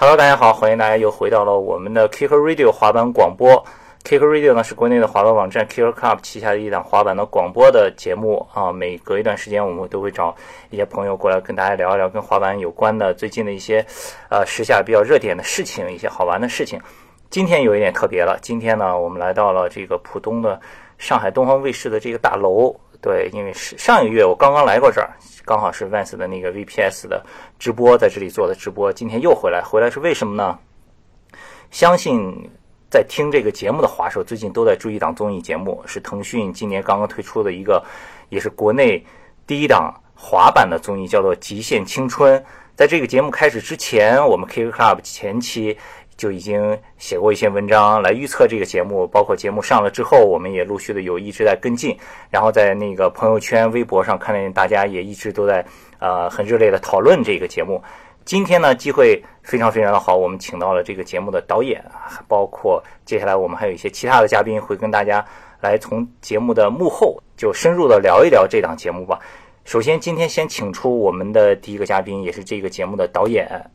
Hello，大家好，欢迎大家又回到了我们的 Kicker Radio 滑板广播。Kicker Radio 呢是国内的滑板网站 Kicker Club 旗下的一档滑板的广播的节目啊。每隔一段时间，我们都会找一些朋友过来跟大家聊一聊跟滑板有关的最近的一些呃时下比较热点的事情，一些好玩的事情。今天有一点特别了，今天呢，我们来到了这个浦东的上海东方卫视的这个大楼。对，因为是上一个月我刚刚来过这儿。刚好是 Vans 的那个 VPS 的直播，在这里做的直播，今天又回来，回来是为什么呢？相信在听这个节目的滑手最近都在追一档综艺节目，是腾讯今年刚刚推出的一个，也是国内第一档滑板的综艺，叫做《极限青春》。在这个节目开始之前，我们 K K Club 前期。就已经写过一些文章来预测这个节目，包括节目上了之后，我们也陆续的有一直在跟进，然后在那个朋友圈、微博上看见大家也一直都在呃很热烈的讨论这个节目。今天呢，机会非常非常的好，我们请到了这个节目的导演，包括接下来我们还有一些其他的嘉宾会跟大家来从节目的幕后就深入的聊一聊这档节目吧。首先，今天先请出我们的第一个嘉宾，也是这个节目的导演。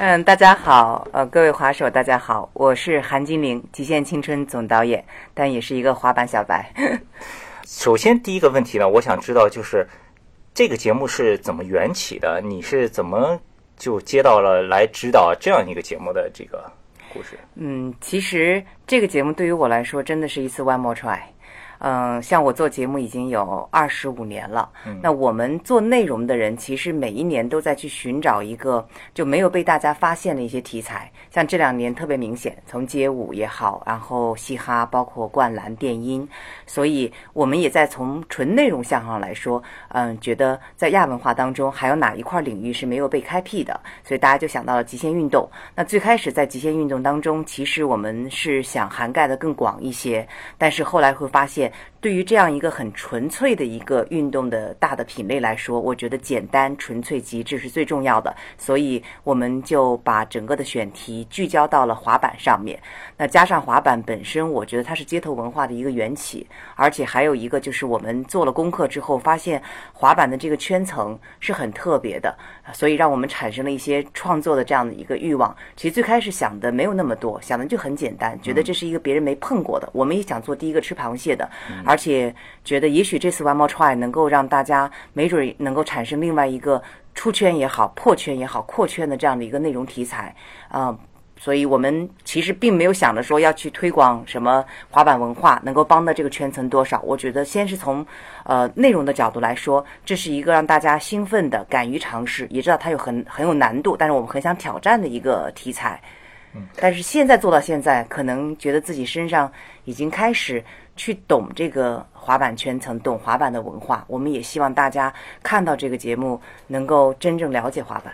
嗯，大家好，呃，各位滑手，大家好，我是韩金玲，《极限青春》总导演，但也是一个滑板小白。首先，第一个问题呢，我想知道就是这个节目是怎么缘起的？你是怎么就接到了来指导这样一个节目的这个故事？嗯，其实这个节目对于我来说，真的是一次 one more try。嗯，像我做节目已经有二十五年了。那我们做内容的人，其实每一年都在去寻找一个就没有被大家发现的一些题材。像这两年特别明显，从街舞也好，然后嘻哈，包括灌篮、电音，所以我们也在从纯内容项上来说，嗯，觉得在亚文化当中还有哪一块领域是没有被开辟的，所以大家就想到了极限运动。那最开始在极限运动当中，其实我们是想涵盖的更广一些，但是后来会发现。界对于这样一个很纯粹的一个运动的大的品类来说，我觉得简单、纯粹、极致是最重要的，所以我们就把整个的选题聚焦到了滑板上面。那加上滑板本身，我觉得它是街头文化的一个缘起，而且还有一个就是我们做了功课之后，发现滑板的这个圈层是很特别的，所以让我们产生了一些创作的这样的一个欲望。其实最开始想的没有那么多，想的就很简单，觉得这是一个别人没碰过的，我们也想做第一个吃螃蟹的，而。而且觉得，也许这次 One More Try 能够让大家没准能够产生另外一个出圈也好、破圈也好、扩圈的这样的一个内容题材啊。所以我们其实并没有想着说要去推广什么滑板文化，能够帮到这个圈层多少。我觉得，先是从呃内容的角度来说，这是一个让大家兴奋的、敢于尝试，也知道它有很很有难度，但是我们很想挑战的一个题材。嗯，但是现在做到现在，可能觉得自己身上已经开始。去懂这个滑板圈层，懂滑板的文化。我们也希望大家看到这个节目，能够真正了解滑板。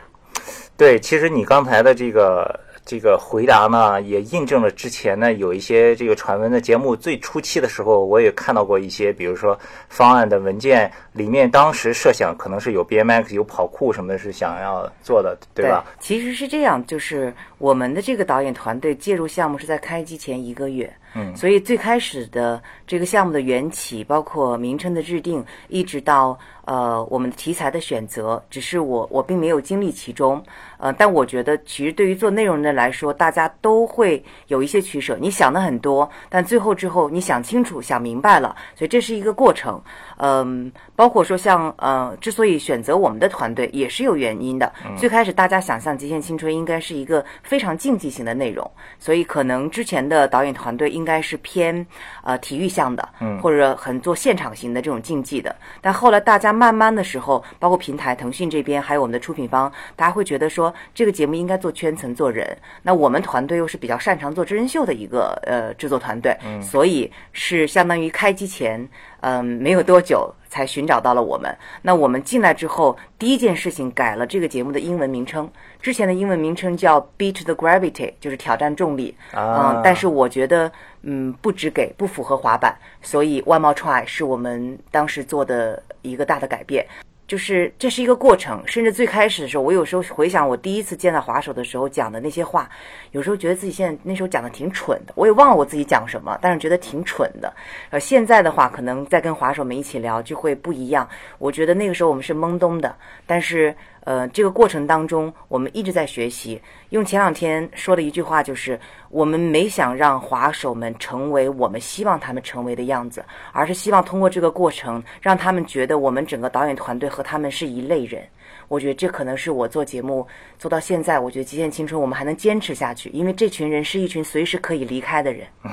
对，其实你刚才的这个这个回答呢，也印证了之前呢有一些这个传闻的节目最初期的时候，我也看到过一些，比如说方案的文件里面，当时设想可能是有 BMX、有跑酷什么的，是想要做的，对吧？其实是这样，就是我们的这个导演团队介入项目是在开机前一个月。嗯，所以最开始的这个项目的缘起，包括名称的制定，一直到呃我们的题材的选择，只是我我并没有经历其中，呃，但我觉得其实对于做内容的来说，大家都会有一些取舍。你想的很多，但最后之后你想清楚、想明白了，所以这是一个过程。嗯，包括说像呃，之所以选择我们的团队，也是有原因的。最开始大家想象《极限青春》应该是一个非常竞技型的内容，所以可能之前的导演团队应该是偏呃体育向的，或者很做现场型的这种竞技的。但后来大家慢慢的时候，包括平台腾讯这边，还有我们的出品方，大家会觉得说这个节目应该做圈层、做人。那我们团队又是比较擅长做真人秀的一个呃制作团队，所以是相当于开机前。嗯，没有多久才寻找到了我们。那我们进来之后，第一件事情改了这个节目的英文名称。之前的英文名称叫 Beat the Gravity，就是挑战重力。嗯，但是我觉得，嗯，不只给不符合滑板，所以 One More Try 是我们当时做的一个大的改变。就是这是一个过程，甚至最开始的时候，我有时候回想我第一次见到滑手的时候讲的那些话，有时候觉得自己现在那时候讲的挺蠢的，我也忘了我自己讲什么，但是觉得挺蠢的。呃，现在的话，可能在跟滑手们一起聊就会不一样。我觉得那个时候我们是懵懂的，但是呃，这个过程当中，我们一直在学习。用前两天说的一句话就是：我们没想让滑手们成为我们希望他们成为的样子，而是希望通过这个过程，让他们觉得我们整个导演团队和他们是一类人。我觉得这可能是我做节目做到现在，我觉得《极限青春》我们还能坚持下去，因为这群人是一群随时可以离开的人。嗯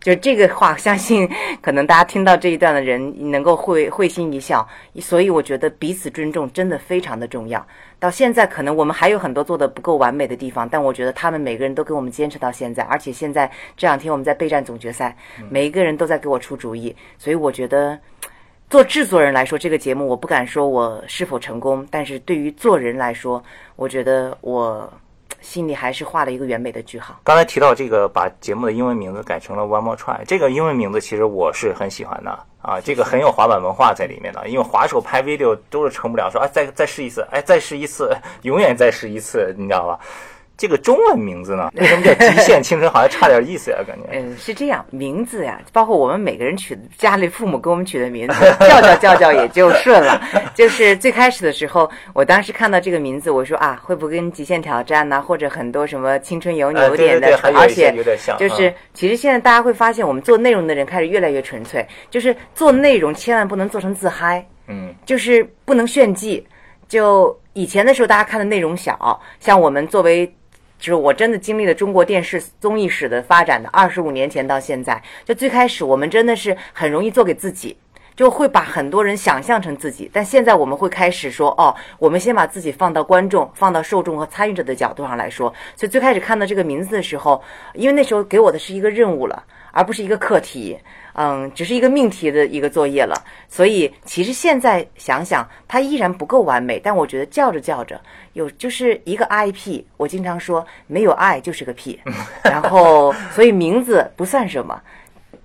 就这个话，相信可能大家听到这一段的人能够会会心一笑。所以我觉得彼此尊重真的非常的重要。到现在可能我们还有很多做的不够完美的地方，但我觉得他们每个人都给我们坚持到现在。而且现在这两天我们在备战总决赛，每一个人都在给我出主意。所以我觉得，做制作人来说，这个节目我不敢说我是否成功，但是对于做人来说，我觉得我。心里还是画了一个完美的句号。刚才提到这个，把节目的英文名字改成了 One More Try，这个英文名字其实我是很喜欢的啊，这个很有滑板文化在里面的。因为滑手拍 video 都是成不了，说哎再再试一次，哎再试一次，永远再试一次，你知道吧？这个中文名字呢？为什么叫极限青春？好像差点意思呀，感觉。嗯，是这样，名字呀，包括我们每个人取的，家里父母给我们取的名字，叫叫叫叫也就顺了。就是最开始的时候，我当时看到这个名字，我说啊，会不会跟极限挑战呐，或者很多什么青春有你有点的，而且就是其实现在大家会发现，我们做内容的人开始越来越纯粹，就是做内容千万不能做成自嗨，嗯，就是不能炫技。就以前的时候，大家看的内容小，像我们作为。就是我真的经历了中国电视综艺史的发展的二十五年前到现在，就最开始我们真的是很容易做给自己，就会把很多人想象成自己。但现在我们会开始说，哦，我们先把自己放到观众、放到受众和参与者的角度上来说。所以最开始看到这个名字的时候，因为那时候给我的是一个任务了，而不是一个课题。嗯，只是一个命题的一个作业了，所以其实现在想想，它依然不够完美。但我觉得叫着叫着，有就是一个 IP。我经常说，没有爱就是个屁。然后，所以名字不算什么。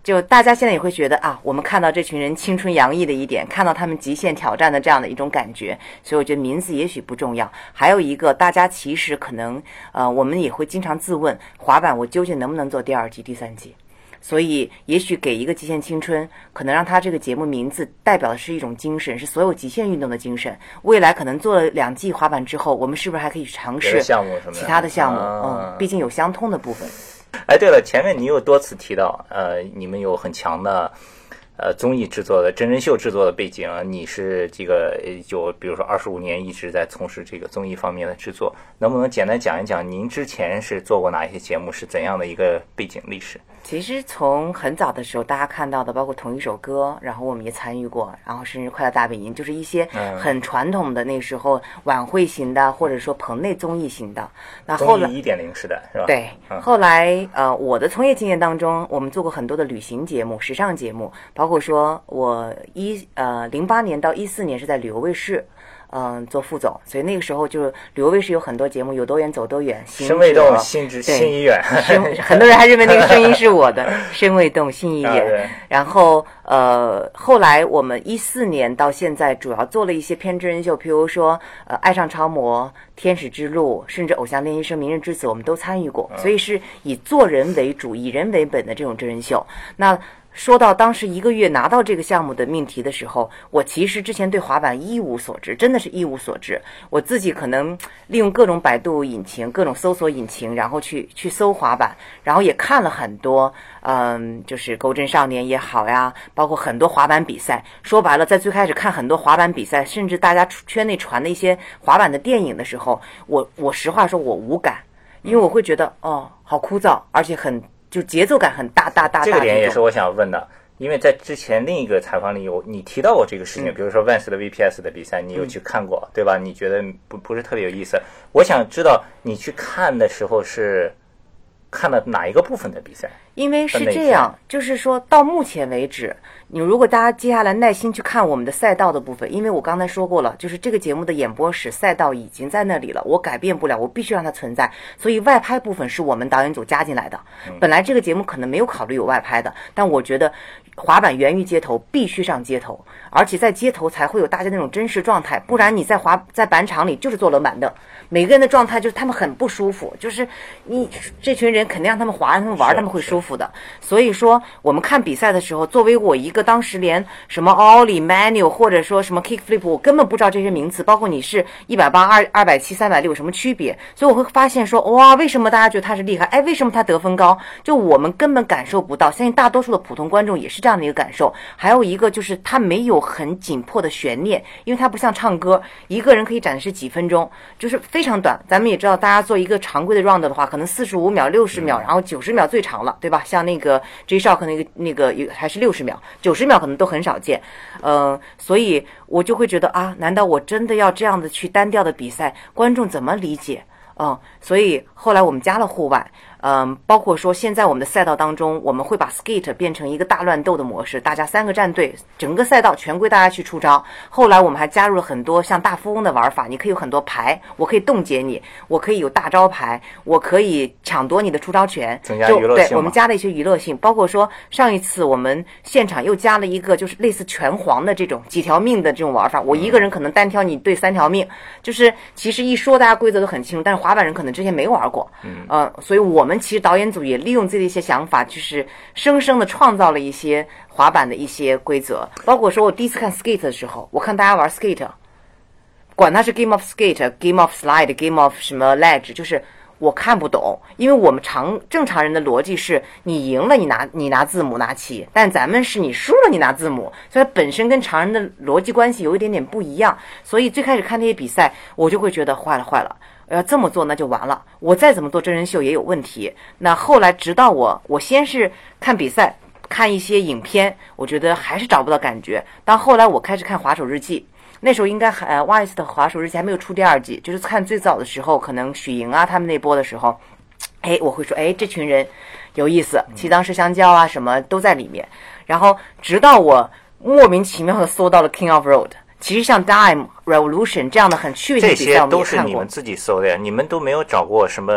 就大家现在也会觉得啊，我们看到这群人青春洋溢的一点，看到他们极限挑战的这样的一种感觉。所以我觉得名字也许不重要。还有一个，大家其实可能呃，我们也会经常自问，滑板我究竟能不能做第二季、第三季？所以，也许给一个极限青春，可能让他这个节目名字代表的是一种精神，是所有极限运动的精神。未来可能做了两季滑板之后，我们是不是还可以尝试其他的项目？嗯，毕竟有相通的部分。哎，对了，前面你又多次提到，呃，你们有很强的。呃，综艺制作的真人秀制作的背景，你是这个有，比如说二十五年一直在从事这个综艺方面的制作，能不能简单讲一讲您之前是做过哪一些节目，是怎样的一个背景历史？其实从很早的时候，大家看到的，包括同一首歌，然后我们也参与过，然后甚至快乐大本营，就是一些很传统的那时候晚会型的，或者说棚内综艺型的。那后来一点零时代是吧？对，后来呃，我的从业经验当中，我们做过很多的旅行节目、时尚节目。包括说，我一呃零八年到一四年是在旅游卫视，嗯，做副总，所以那个时候就是旅游卫视有很多节目，有多远走多远，身未动心知心已远，很多人还认为那个声音是我的，身未动心已远。然后呃，后来我们一四年到现在，主要做了一些偏真人秀，譬如说呃，爱上超模、天使之路，甚至偶像练习生、明日之子，我们都参与过，所以是以做人为主、以人为本的这种真人秀。那说到当时一个月拿到这个项目的命题的时候，我其实之前对滑板一无所知，真的是一无所知。我自己可能利用各种百度引擎、各种搜索引擎，然后去去搜滑板，然后也看了很多，嗯，就是《钩针少年》也好呀，包括很多滑板比赛。说白了，在最开始看很多滑板比赛，甚至大家圈内传的一些滑板的电影的时候，我我实话说，我无感，因为我会觉得哦，好枯燥，而且很。就节奏感很大，大大大。这个点也是我想问的，因为在之前另一个采访里有你提到过这个事情，比如说万斯的 VPS 的比赛，你有去看过，对吧？你觉得不不是特别有意思？我想知道你去看的时候是看了哪一个部分的比赛？因为是这样，就是说到目前为止。你如果大家接下来耐心去看我们的赛道的部分，因为我刚才说过了，就是这个节目的演播室赛道已经在那里了，我改变不了，我必须让它存在。所以外拍部分是我们导演组加进来的。本来这个节目可能没有考虑有外拍的，但我觉得滑板源于街头，必须上街头。而且在街头才会有大家那种真实状态，不然你在滑在板场里就是坐冷板凳，每个人的状态就是他们很不舒服，就是你这群人肯定让他们滑，让他们玩，他们会舒服的。所以说，我们看比赛的时候，作为我一个当时连什么 ollie manual 或者说什么 kick flip，我根本不知道这些名词，包括你是一百八、二二百七、三百六有什么区别，所以我会发现说，哇，为什么大家觉得他是厉害？哎，为什么他得分高？就我们根本感受不到，相信大多数的普通观众也是这样的一个感受。还有一个就是他没有很紧迫的悬念，因为它不像唱歌，一个人可以展示几分钟，就是非常短。咱们也知道，大家做一个常规的 round 的话，可能四十五秒、六十秒，然后九十秒最长了，对吧？像那个 J Shock 那个那个有还是六十秒，九十秒可能都很少见。呃，所以我就会觉得啊，难道我真的要这样的去单调的比赛，观众怎么理解？嗯，所以后来我们加了户外。嗯，包括说现在我们的赛道当中，我们会把 skate 变成一个大乱斗的模式，大家三个战队，整个赛道全归大家去出招。后来我们还加入了很多像大富翁的玩法，你可以有很多牌，我可以冻结你，我可以有大招牌，我可以抢夺你的出招权，增加娱乐性。对，我们加了一些娱乐性，包括说上一次我们现场又加了一个就是类似拳皇的这种几条命的这种玩法，我一个人可能单挑你对三条命，就是其实一说大家规则都很清楚，但是滑板人可能之前没玩过，嗯，所以我们。其实导演组也利用自己的一些想法，就是生生的创造了一些滑板的一些规则。包括说我第一次看 skate 的时候，我看大家玩 skate，管它是 game of skate、game of slide、game of 什么 ledge，就是我看不懂，因为我们常正常人的逻辑是你赢了你拿你拿字母拿旗，但咱们是你输了你拿字母，所以本身跟常人的逻辑关系有一点点不一样。所以最开始看那些比赛，我就会觉得坏了坏了。要这么做那就完了，我再怎么做真人秀也有问题。那后来直到我，我先是看比赛，看一些影片，我觉得还是找不到感觉。到后来我开始看《滑手日记》，那时候应该还呃 Wise 的《滑手日记》还没有出第二季，就是看最早的时候，可能许莹啊他们那波的时候，哎，我会说哎这群人有意思，七当是香蕉啊什么都在里面。然后直到我莫名其妙的搜到了 King of Road。其实像 Dime Revolution 这样的很趣味的比赛，这些都是你们自己搜的呀，你们都没有找过什么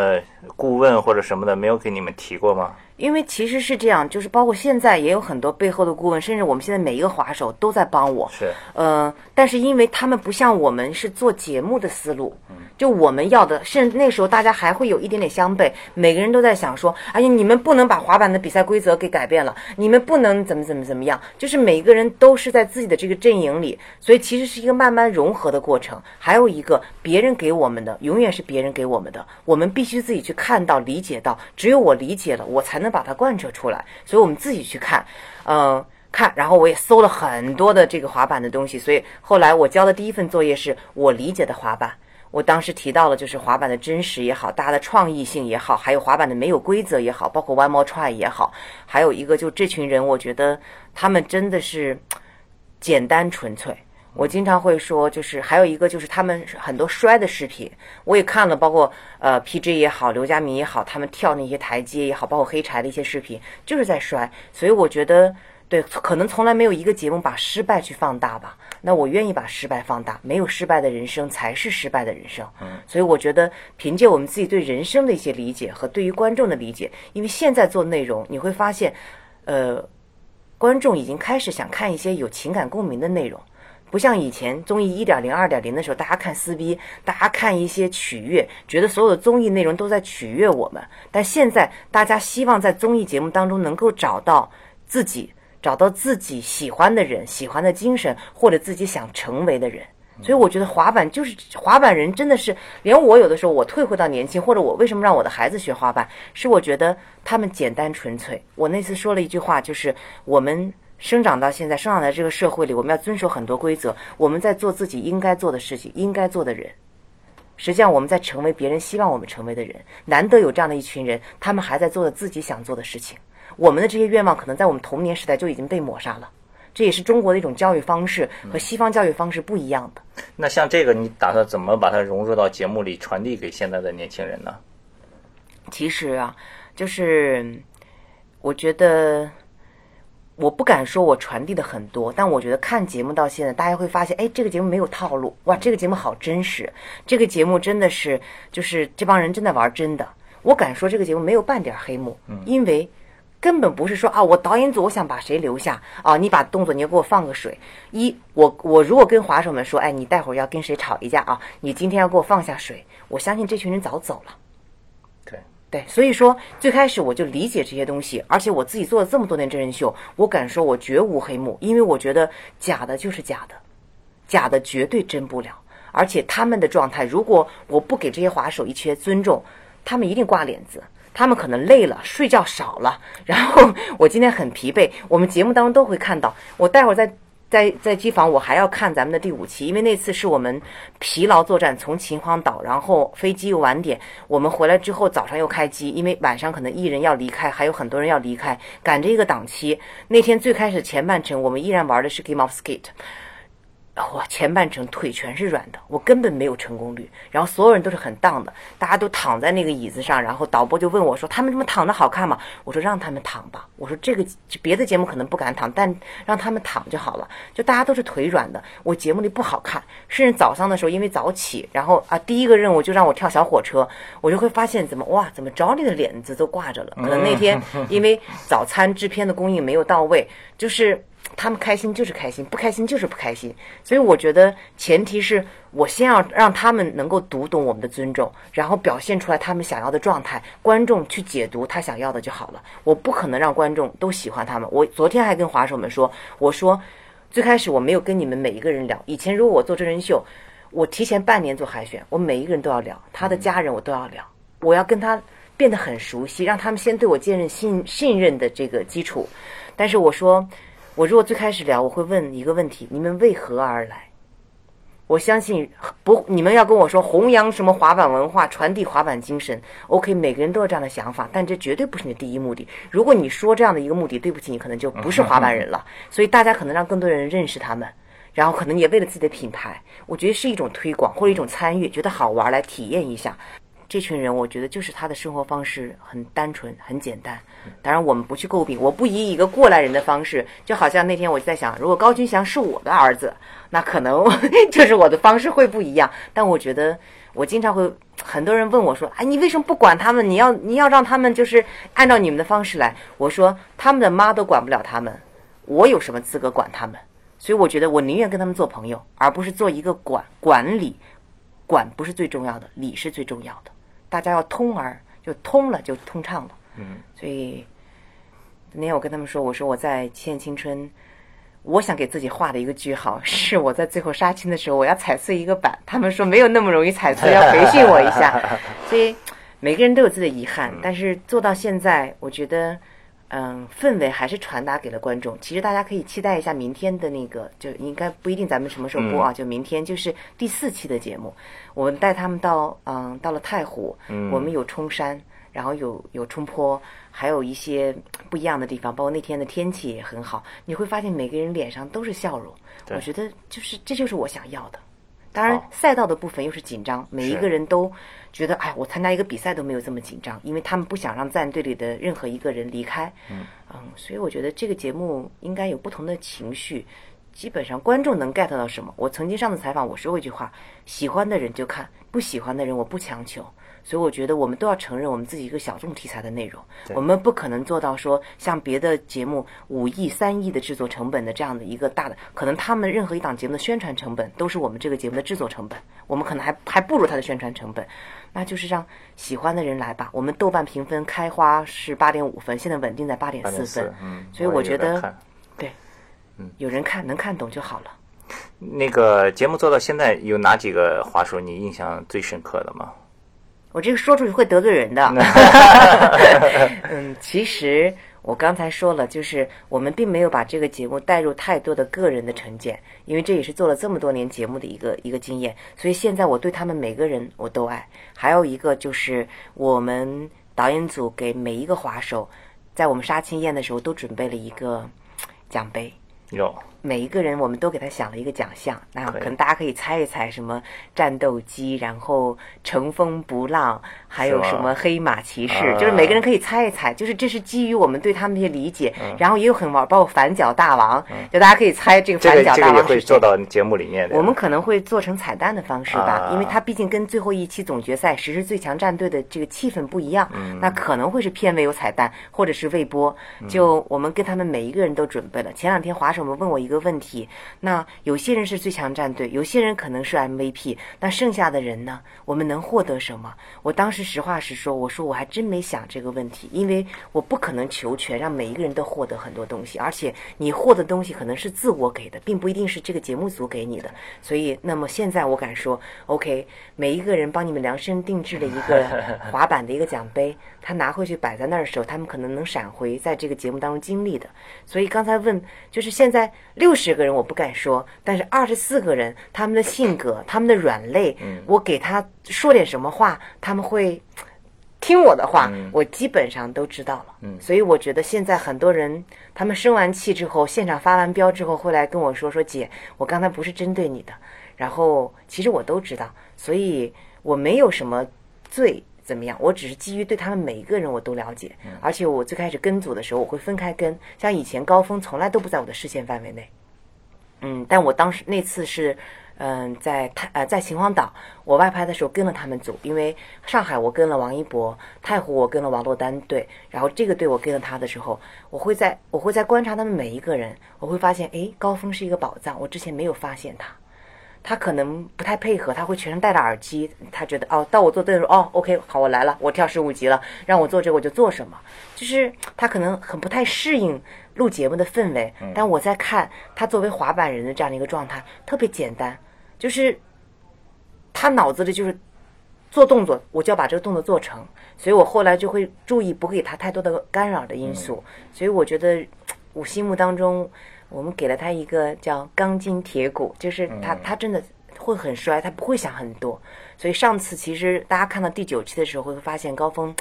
顾问或者什么的，没有给你们提过吗？因为其实是这样，就是包括现在也有很多背后的顾问，甚至我们现在每一个滑手都在帮我。是，呃，但是因为他们不像我们是做节目的思路，就我们要的，甚至那时候大家还会有一点点相悖，每个人都在想说，哎呀，你们不能把滑板的比赛规则给改变了，你们不能怎么怎么怎么样，就是每个人都是在自己的这个阵营里，所以其实是一个慢慢融合的过程。还有一个，别人给我们的永远是别人给我们的，我们必须自己去看到、理解到，只有我理解了，我才能。把它贯彻出来，所以我们自己去看，嗯，看，然后我也搜了很多的这个滑板的东西，所以后来我交的第一份作业是我理解的滑板。我当时提到了，就是滑板的真实也好，大家的创意性也好，还有滑板的没有规则也好，包括 One More Try 也好，还有一个就这群人，我觉得他们真的是简单纯粹。我经常会说，就是还有一个就是他们很多摔的视频，我也看了，包括呃 PJ 也好，刘佳明也好，他们跳那些台阶也好，包括黑柴的一些视频，就是在摔。所以我觉得，对，可能从来没有一个节目把失败去放大吧。那我愿意把失败放大，没有失败的人生才是失败的人生。嗯，所以我觉得凭借我们自己对人生的一些理解和对于观众的理解，因为现在做内容，你会发现，呃，观众已经开始想看一些有情感共鸣的内容。不像以前综艺一点零、二点零的时候，大家看撕逼，大家看一些取悦，觉得所有的综艺内容都在取悦我们。但现在大家希望在综艺节目当中能够找到自己，找到自己喜欢的人、喜欢的精神，或者自己想成为的人。所以我觉得滑板就是滑板人，真的是连我有的时候我退回到年轻，或者我为什么让我的孩子学滑板，是我觉得他们简单纯粹。我那次说了一句话，就是我们。生长到现在，生长在这个社会里，我们要遵守很多规则。我们在做自己应该做的事情，应该做的人。实际上，我们在成为别人希望我们成为的人。难得有这样的一群人，他们还在做着自己想做的事情。我们的这些愿望，可能在我们童年时代就已经被抹杀了。这也是中国的一种教育方式，和西方教育方式不一样的。那像这个，你打算怎么把它融入到节目里，传递给现在的年轻人呢？其实啊，就是我觉得。我不敢说我传递的很多，但我觉得看节目到现在，大家会发现，哎，这个节目没有套路，哇，这个节目好真实，这个节目真的是，就是这帮人真的玩真的。我敢说这个节目没有半点黑幕，因为。根本不是说啊，我导演组我想把谁留下啊，你把动作你就给我放个水。一，我我如果跟滑手们说，哎，你待会儿要跟谁吵一架啊，你今天要给我放下水，我相信这群人早走了。对，所以说最开始我就理解这些东西，而且我自己做了这么多年真人秀，我敢说我绝无黑幕，因为我觉得假的就是假的，假的绝对真不了。而且他们的状态，如果我不给这些滑手一些尊重，他们一定挂脸子。他们可能累了，睡觉少了，然后 我今天很疲惫。我们节目当中都会看到，我待会儿在在在机房，我还要看咱们的第五期，因为那次是我们疲劳作战，从秦皇岛，然后飞机又晚点，我们回来之后早上又开机，因为晚上可能艺人要离开，还有很多人要离开，赶着一个档期。那天最开始前半程，我们依然玩的是 Game of Skate。我前半程腿全是软的，我根本没有成功率。然后所有人都是很荡的，大家都躺在那个椅子上。然后导播就问我说：“他们这么躺着好看吗？”我说：“让他们躺吧。”我说：“这个别的节目可能不敢躺，但让他们躺就好了。”就大家都是腿软的，我节目里不好看。甚至早上的时候因为早起，然后啊第一个任务就让我跳小火车，我就会发现怎么哇怎么着你的脸子都挂着了。可能那天因为早餐制片的供应没有到位，就是。他们开心就是开心，不开心就是不开心。所以我觉得前提是我先要让他们能够读懂我们的尊重，然后表现出来他们想要的状态，观众去解读他想要的就好了。我不可能让观众都喜欢他们。我昨天还跟滑手们说，我说最开始我没有跟你们每一个人聊。以前如果我做真人秀，我提前半年做海选，我每一个人都要聊，他的家人我都要聊，我要跟他变得很熟悉，让他们先对我建立信信任的这个基础。但是我说。我如果最开始聊，我会问一个问题：你们为何而来？我相信不，你们要跟我说弘扬什么滑板文化，传递滑板精神。OK，每个人都有这样的想法，但这绝对不是你的第一目的。如果你说这样的一个目的，对不起，你可能就不是滑板人了。所以大家可能让更多人认识他们，然后可能也为了自己的品牌，我觉得是一种推广或者一种参与，觉得好玩来体验一下。这群人，我觉得就是他的生活方式很单纯、很简单。当然，我们不去诟病，我不以一个过来人的方式，就好像那天我在想，如果高军翔是我的儿子，那可能 就是我的方式会不一样。但我觉得，我经常会很多人问我说：“哎，你为什么不管他们？你要你要让他们就是按照你们的方式来？”我说：“他们的妈都管不了他们，我有什么资格管他们？”所以我觉得，我宁愿跟他们做朋友，而不是做一个管管理。管不是最重要的，理是最重要的。大家要通而，就通了，就通畅了。嗯，所以那天我跟他们说，我说我在《极限青春》，我想给自己画的一个句号，是我在最后杀青的时候，我要踩碎一个板。他们说没有那么容易踩碎，要培训我一下。所以每个人都有自己的遗憾，但是做到现在，我觉得。嗯，氛围还是传达给了观众。其实大家可以期待一下明天的那个，就应该不一定咱们什么时候播啊？就明天就是第四期的节目，我们带他们到嗯到了太湖，我们有冲山，然后有有冲坡，还有一些不一样的地方，包括那天的天气也很好。你会发现每个人脸上都是笑容，我觉得就是这就是我想要的。当然，赛道的部分又是紧张，每一个人都觉得，哎，我参加一个比赛都没有这么紧张，因为他们不想让战队里的任何一个人离开。嗯，嗯，所以我觉得这个节目应该有不同的情绪，基本上观众能 get 到什么。我曾经上次采访，我说过一句话：喜欢的人就看，不喜欢的人我不强求。所以我觉得我们都要承认我们自己一个小众题材的内容，我们不可能做到说像别的节目五亿、三亿的制作成本的这样的一个大的，可能他们任何一档节目的宣传成本都是我们这个节目的制作成本，我们可能还还不如他的宣传成本，那就是让喜欢的人来吧。我们豆瓣评分开花是八点五分，现在稳定在八点四分，嗯，所以我觉得对，嗯，有人看能看懂就好了。那个节目做到现在有哪几个话术你印象最深刻的吗？我这个说出去会得罪人的。嗯，其实我刚才说了，就是我们并没有把这个节目带入太多的个人的成见，因为这也是做了这么多年节目的一个一个经验。所以现在我对他们每个人我都爱。还有一个就是我们导演组给每一个滑手，在我们杀青宴的时候都准备了一个奖杯。有。每一个人我们都给他想了一个奖项，那可能大家可以猜一猜什么战斗机，然后乘风不浪，还有什么黑马骑士，啊。就是每个人可以猜一猜，就是这是基于我们对他们的一些理解，嗯然后也有很玩，包括反角大王，就大家可以猜这个这个反角这个也会大王是谁。做到节目里面的。我们可能会做成彩蛋的方式吧，啊。因为它毕竟跟最后一期总决赛实施最强战队的这个气氛不一样，嗯。那可能会是片尾有彩蛋，或者是未播。就我们跟他们每一个人都准备了。前两天滑手们问我一个问题，那有些人是最强战队，有些人可能是 MVP，那剩下的人呢？我们能获得什么？我当时实话实说，我说我还真没想这个问题，因为我不可能求全，让每一个人都获得很多东西，而且你获得东西可能是自我给的，并不一定是这个节目组给你的。所以，那么现在我敢说，OK，每一个人帮你们量身定制的一个滑板的一个奖杯，他拿回去摆在那儿的时候，他们可能能闪回在这个节目当中经历的。所以刚才问，就是现在六十个人我不敢说，但是二十四个人，他们的性格、他们的软肋，我给他说点什么话，他们会。听我的话，我基本上都知道了。嗯，所以我觉得现在很多人，他们生完气之后，现场发完飙之后，会来跟我说说姐，我刚才不是针对你的，然后其实我都知道，所以我没有什么罪怎么样，我只是基于对他们每一个人我都了解，而且我最开始跟组的时候，我会分开跟，像以前高峰从来都不在我的视线范围内。嗯，但我当时那次是，嗯、在太呃在秦皇岛，我外拍的时候跟了他们组，因为上海我跟了王一博，太湖我跟了王珞丹队，然后这个队我跟了他的时候，我会在我会在观察他们每一个人，我会发现，诶，高峰是一个宝藏，我之前没有发现他。他可能不太配合，他会全程戴着耳机，他觉得哦，到我做对的时候，哦，OK，好，我来了，我跳十五级了，让我做这个我就做什么，就是他可能很不太适应录节目的氛围，但我在看他作为滑板人的这样的一个状态，特别简单，就是他脑子里就是做动作，我就要把这个动作做成，所以我后来就会注意不给他太多的干扰的因素，所以我觉得我心目当中，我们给了他一个叫钢筋铁骨，就是他他真的会很衰，他不会想很多，所以上次其实大家看到第九期的时候会发现高峰。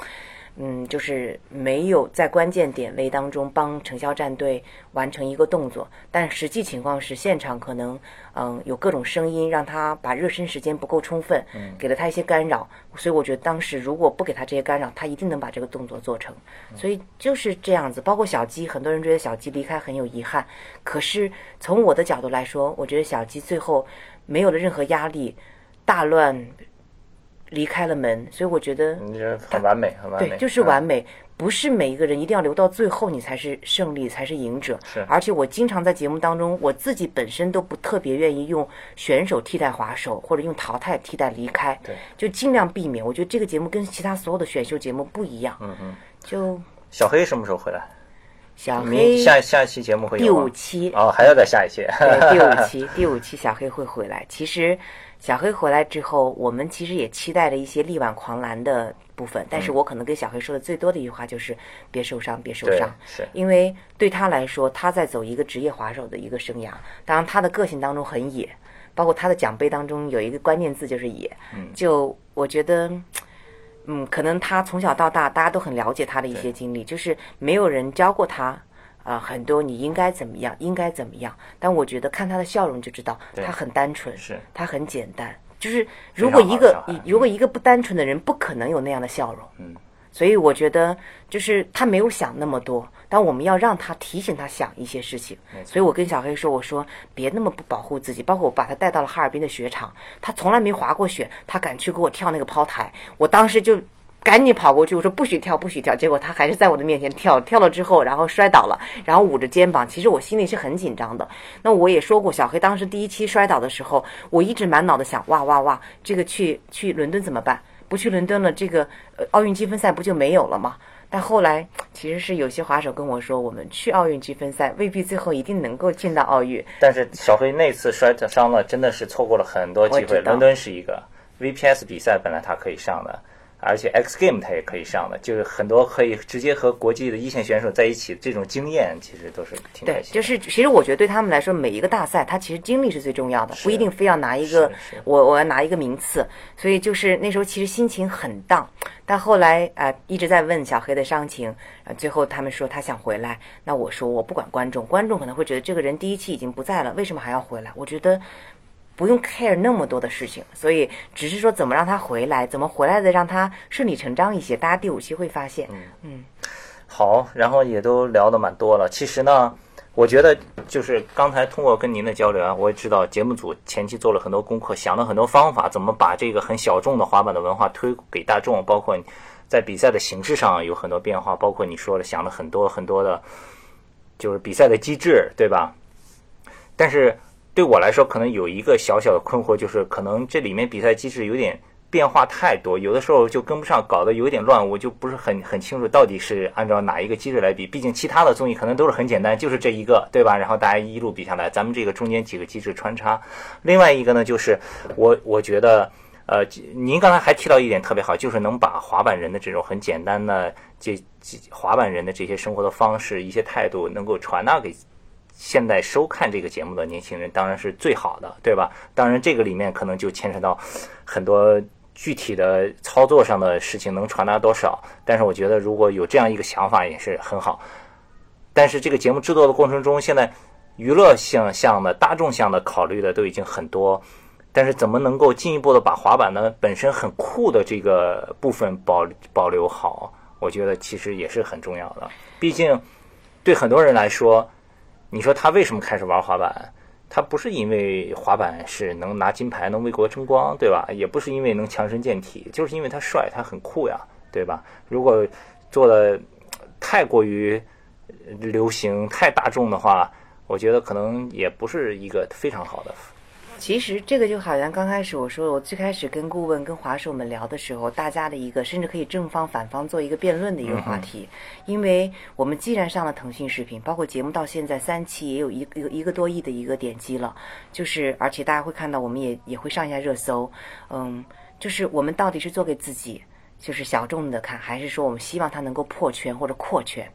嗯，就是没有在关键点位当中帮程潇战队完成一个动作，但实际情况是现场可能嗯有各种声音让他把热身时间不够充分，给了他一些干扰，所以我觉得当时如果不给他这些干扰，他一定能把这个动作做成。所以就是这样子，包括小鸡，很多人觉得小鸡离开很有遗憾，可是从我的角度来说，我觉得小鸡最后没有了任何压力，大乱离开了门，所以我觉得很完美，很完美，对，就是嗯完美。不是每一个人一定要留到最后，你才是胜利，才是赢者。是而且我经常在节目当中，我自己本身都不特别愿意用选手替代滑手，或者用淘汰替代离开，对，就尽量避免。我觉得这个节目跟其他所有的选秀节目不一样。嗯嗯。就小黑什么时候回来？小黑下下一期节目会第有吗五期哦，还要再下一期。对，第五期，第五期小黑会回来。其实小黑回来之后，我们其实也期待了一些力挽狂澜的部分，但是我可能跟小黑说的最多的一句话就是别受伤，别受伤。是因为对他来说，他在走一个职业滑手的一个生涯，当然他的个性当中很野，包括他的奖杯当中有一个关键字就是野。就我觉得。嗯，可能他从小到大，大家都很了解他的一些经历，就是没有人教过他，啊，很多你应该怎么样，应该怎么样。但我觉得看他的笑容就知道，他很单纯，是他很简单。就是如果一个如果一个不单纯的人，不可能有那样的笑容。嗯，所以我觉得就是他没有想那么多，但我们要让他提醒他想一些事情。所以我跟小黑说，我说别那么不保护自己。包括我把他带到了哈尔滨的雪场，他从来没滑过雪，他敢去给我跳那个抛台，我当时就。赶紧跑过去，我说不许跳，不许跳。结果他还是在我的面前跳，跳了之后，然后摔倒了，然后捂着肩膀。其实我心里是很紧张的。那我也说过，小黑当时第一期摔倒的时候，我一直满脑子想，哇哇哇，这个去去伦敦怎么办？不去伦敦了，这个呃奥运积分赛不就没有了吗？但后来其实是有些滑手跟我说，我们去奥运积分赛未必最后一定能够进到奥运。但是小黑那次摔伤了，真的是错过了很多机会。伦敦是一个 VPS 比赛，本来他可以上的，而且 X Game 它也可以上的，就是很多可以直接和国际的一线选手在一起，这种经验其实都是挺。就是其实我觉得对他们来说，每一个大赛，他其实经历是最重要的，不一定非要拿一个我我要拿一个名次。所以就是那时候其实心情很荡，但后来啊、呃一直在问小黑的伤情，呃最后他们说他想回来，那我说我不管观众，观众可能会觉得这个人第一期已经不在了，为什么还要回来？我觉得。不用 care 那么多的事情，所以只是说怎么让他回来，怎么回来的让他顺理成章一些。大家第五期会发现，嗯好，然后也都聊得蛮多了。其实呢，我觉得就是刚才通过跟您的交流啊，我也知道节目组前期做了很多功课，想了很多方法，怎么把这个很小众的滑板的文化推给大众，包括在比赛的形式上有很多变化，包括你说了想了很多很多的，就是比赛的机制，对吧？但是对我来说，可能有一个小小的困惑，就是可能这里面比赛机制有点变化太多，有的时候就跟不上，搞得有点乱，我就不是很很清楚到底是按照哪一个机制来比。毕竟其他的综艺可能都是很简单，就是这一个，对吧？然后大家一路比下来，咱们这个中间几个机制穿插。另外一个呢，就是我我觉得。呃，您刚才还提到一点特别好，就是能把滑板人的这种很简单的这滑板人的这些生活的方式、一些态度，能够传达给现在收看这个节目的年轻人，当然是最好的，对吧？当然，这个里面可能就牵扯到很多具体的操作上的事情，能传达多少。但是，我觉得如果有这样一个想法，也是很好。但是，这个节目制作的过程中，现在娱乐性项的、大众项的考虑的都已经很多。但是怎么能够进一步的把滑板呢本身很酷的这个部分保保留好？我觉得其实也是很重要的。毕竟对很多人来说，你说他为什么开始玩滑板？他不是因为滑板是能拿金牌、能为国争光，对吧？也不是因为能强身健体，就是因为他帅，他很酷呀，对吧？如果做的太过于流行、太大众的话，我觉得可能也不是一个非常好的。其实这个就好像刚开始我说，我最开始跟顾问、跟滑手们聊的时候，大家的一个甚至可以正方、反方做一个辩论的一个话题。因为我们既然上了腾讯视频，包括节目到现在三期也有一个一个多亿的一个点击了，就是而且大家会看到，我们也也会上一下热搜。嗯，就是我们到底是做给自己，就是小众的看，还是说我们希望它能够破圈或者扩圈？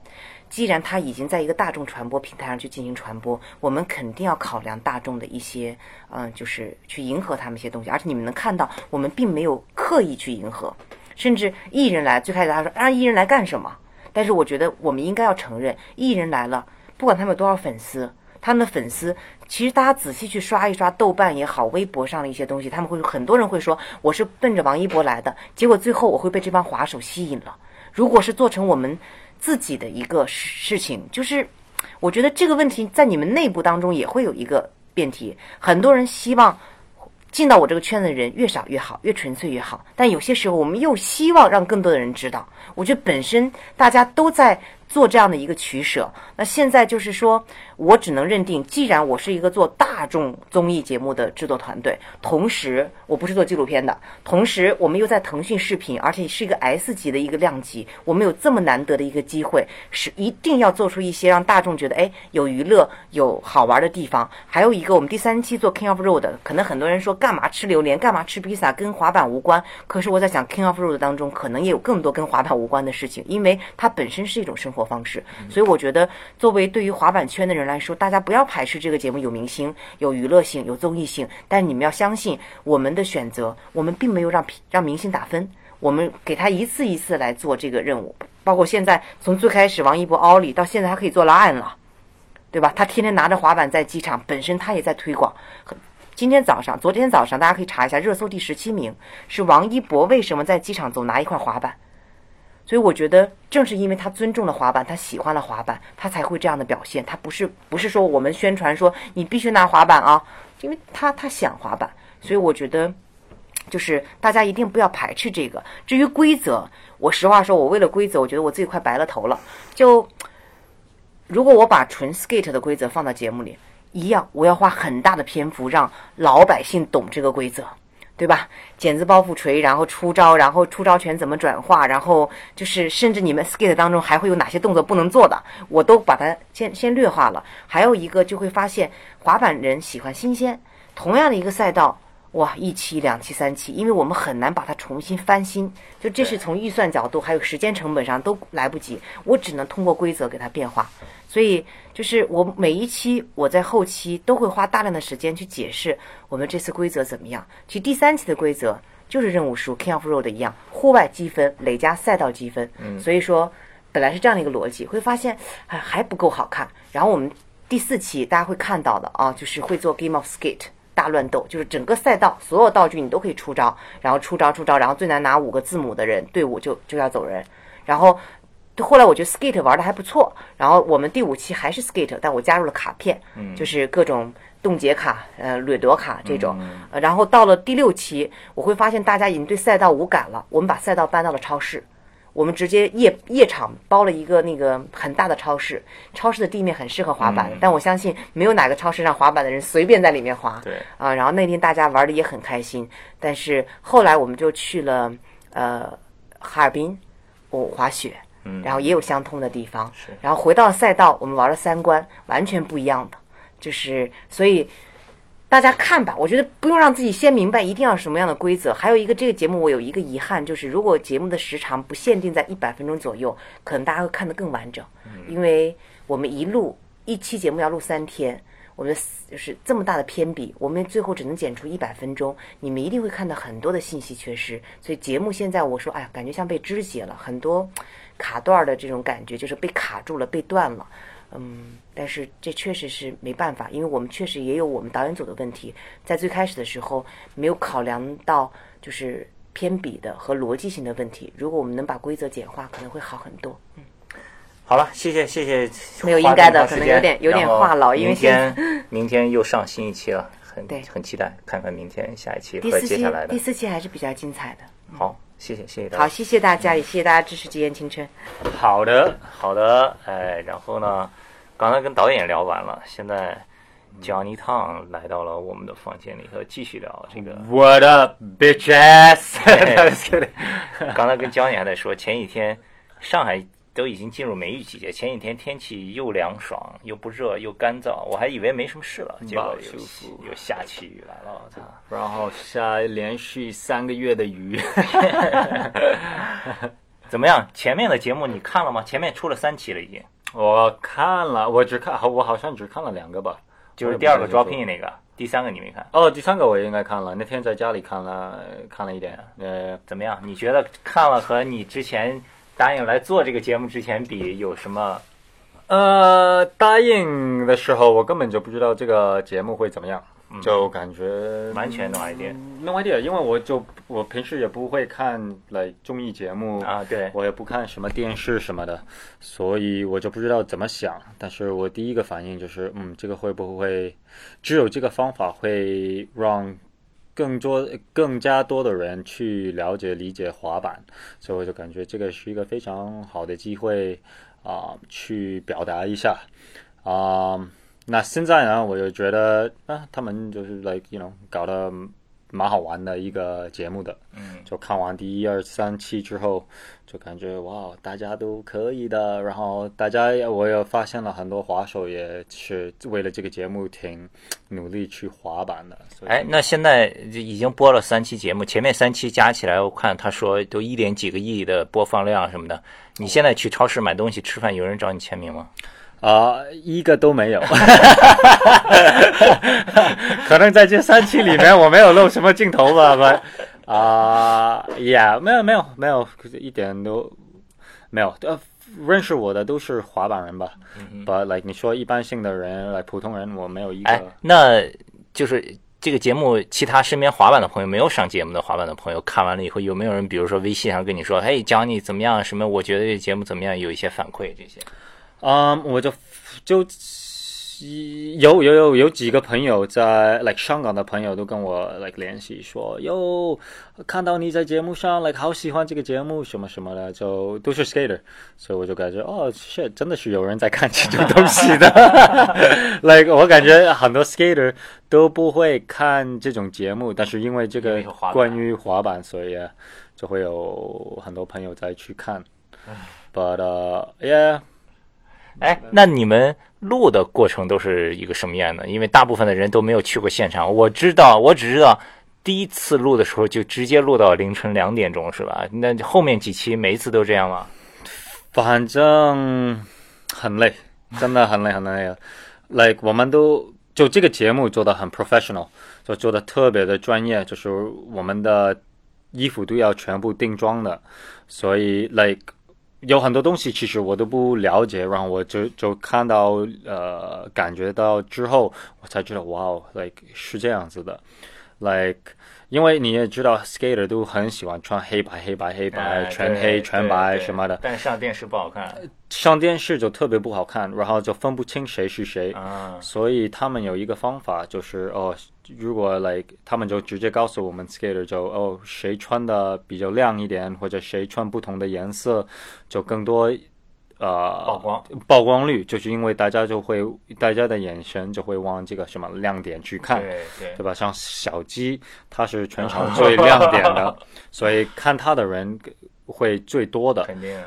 既然它已经在一个大众传播平台上去进行传播，我们肯定要考量大众的一些，嗯、就是去迎合他们一些东西。而且你们能看到，我们并没有刻意去迎合，甚至艺人来，最开始他说让艺人来干什么？但是我觉得我们应该要承认，艺人来了，不管他们有多少粉丝，他们的粉丝，其实大家仔细去刷一刷豆瓣也好，微博上的一些东西，他们会很多人会说我是奔着王一博来的，结果最后我会被这帮滑手吸引了。如果是做成我们自己的一个事情，就是我觉得这个问题在你们内部当中也会有一个辩题。很多人希望进到我这个圈子的人越少越好，越纯粹越好。但有些时候我们又希望让更多的人知道。我觉得本身大家都在做这样的一个取舍。那现在就是说，我只能认定，既然我是一个做大众综艺节目的制作团队，同时我不是做纪录片的，同时我们又在腾讯视频，而且是一个 S 级的一个量级，我们有这么难得的一个机会，是一定要做出一些让大众觉得哎有娱乐、有好玩的地方。还有一个，我们第三期做 King of Road，可能很多人说干嘛吃榴莲，干嘛吃披萨，跟滑板无关。可是我在想 King of Road 当中，可能也有更多跟滑板无关的事情，因为它本身是一种生活活方式。所以我觉得，作为对于滑板圈的人来说，大家不要排斥这个节目有明星、有娱乐性、有综艺性，但你们要相信我们的选择，我们并没有让让明星打分，我们给他一次一次来做这个任务。包括现在从最开始王一博、奥利到现在他可以做拉岸了，对吧？他天天拿着滑板在机场，本身他也在推广。今天早上、昨天早上，大家可以查一下热搜第十七名是王一博，为什么在机场总拿一块滑板？所以我觉得，正是因为他尊重了滑板，他喜欢了滑板，他才会这样的表现。他不是不是说我们宣传说你必须拿滑板啊，因为他他想滑板。所以我觉得，就是大家一定不要排斥这个。至于规则，我实话说，我为了规则，我觉得我自己快白了头了。就如果我把纯 skate 的规则放到节目里，一样，我要花很大的篇幅让老百姓懂这个规则。对吧？剪子包袱锤，然后出招，然后出招拳怎么转化，然后就是甚至你们 skate 当中还会有哪些动作不能做的，我都把它先先略化了。还有一个就会发现，滑板人喜欢新鲜，同样的一个赛道，哇，一期、两期、三期，因为我们很难把它重新翻新，就这是从预算角度还有时间成本上都来不及，我只能通过规则给它变化。所以就是我每一期我在后期都会花大量的时间去解释我们这次规则怎么样。其实第三期的规则就是任务书 King of Road 一样，户外积分累加赛道积分。嗯，所以说本来是这样的一个逻辑，会发现还还不够好看。然后我们第四期大家会看到的啊，就是会做 Game of Skate。大乱斗就是整个赛道所有道具你都可以出招，然后出招出招，然后最难拿五个字母的人队伍就就要走人。然后后来我觉得 skate 玩的还不错，然后我们第五期还是 skate，但我加入了卡片，就是各种冻结卡、呃掠夺卡这种。然后到了第六期，我会发现大家已经对赛道无感了，我们把赛道搬到了超市。我们直接夜夜场包了一个那个很大的超市，超市的地面很适合滑板，但我相信没有哪个超市让滑板的人随便在里面滑。对啊，然后那天大家玩的也很开心，但是后来我们就去了呃哈尔滨，我滑雪，嗯，然后也有相通的地方，是，然后回到赛道，我们玩了三关，完全不一样的，就是所以。大家看吧，我觉得不用让自己先明白一定要什么样的规则。还有一个，这个节目我有一个遗憾，就是如果节目的时长不限定在一百分钟左右，可能大家会看得更完整。因为我们一录一期节目要录三天，我们就是这么大的偏比，我们最后只能剪出一百分钟，你们一定会看到很多的信息缺失。所以节目现在我说，哎呀，感觉像被肢解了，很多卡段的这种感觉，就是被卡住了，被断了。嗯，但是这确实是没办法，因为我们确实也有我们导演组的问题，在最开始的时候没有考量到就是偏比的和逻辑性的问题。如果我们能把规则简化，可能会好很多。嗯，好了，谢谢谢谢。没有应该的，可能有点有点话痨，因为明天明天又上新一期了，很很期待看看明天下一期和接下来的第四期还是比较精彩的。好，谢谢谢谢大家。好，谢谢大家，也谢谢大家支持《极言青春》。好的好的，哎，然后呢？刚才跟导演聊完了，现在 Johnny Tang 来到了我们的房间里头，继续聊这个。What up, bitches？刚才跟 Johnny 还在说，前几天上海都已经进入梅雨季节，前几天天气又凉爽又不热又干燥，我还以为没什么事了，结果又又下起雨来了，我操！然后下连续三个月的雨。怎么样？前面的节目你看了吗？前面出了三期了已经。我看了，我只看，我好像只看了两个吧，就是第二个招聘那个，第三个你没看？哦，第三个我应该看了，那天在家里看了，看了一点。呃，怎么样？你觉得看了和你之前答应来做这个节目之前比有什么？呃，答应的时候我根本就不知道这个节目会怎么样。就感觉完全 no idea，no idea，因为我就我平时也不会看来综艺节目啊，对我也不看什么电视什么的，所以我就不知道怎么想。但是我第一个反应就是，嗯，这个会不会只有这个方法会让更多更加多的人去了解理解滑板？所以我就感觉这个是一个非常好的机会啊，去表达一下啊。那现在呢，我就觉得啊，他们就是 like you know 搞得蛮好玩的一个节目的，嗯，就看完第一二三期之后，就感觉哇，大家都可以的。然后大家我也发现了很多滑手也是为了这个节目挺努力去滑板的。哎，那现在已经播了三期节目，前面三期加起来，我看他说都一点几个亿的播放量什么的。你现在去超市买东西吃饭，有人找你签名吗？啊，一个都没有，可能在这三期里面我没有露什么镜头吧，不，啊，Yeah，没有没有没有，一点都没有，呃，认识我的都是滑板人吧，But like 你说一般性的人，like 普通人，我没有一个。哎，那就是这个节目，其他身边滑板的朋友，没有上节目的滑板的朋友，看完了以后，有没有人，比如说微信上跟你说，嘿，教你怎么样？什么？我觉得这节目怎么样？有一些反馈这些。嗯，我就就有有有有几个朋友在，like 香港的朋友都跟我 like 联系说，哟，看到你在节目上，like 好喜欢这个节目什么什么的，就都是 skater，所以我就感觉哦，shit，真的是有人在看这种东西的，like 我感觉很多 skater 都不会看这种节目，但是因为这个关于滑板，所以就会有很多朋友在去看，but yeah。哎，那你们录的过程都是一个什么样的？因为大部分的人都没有去过现场。我知道，我只知道第一次录的时候就直接录到凌晨两点钟是吧？那后面几期每一次都这样吗？反正很累，真的很累很累。Like 我们都就这个节目做的很 professional，就做的特别的专业，就是我们的衣服都要全部定妆的，所以 like 有很多东西其实我都不了解，然后我就就看到呃感觉到之后，我才知道哇哦，like 是这样子的，like。因为你也知道，skater 都很喜欢穿黑白、黑白、黑白、全黑、全白什么的。但上电视不好看。上电视就特别不好看，然后就分不清谁是谁。啊。所以他们有一个方法，就是哦，如果 like 他们就直接告诉我们 skater 就哦，谁穿的比较亮一点，或者谁穿不同的颜色，就更多。呃，曝光曝光率，就是因为大家就会，大家的眼神就会往这个什么亮点去看，对对，对吧？像小鸡，它是全场 最亮点的，所以看它的人会最多的。肯定啊，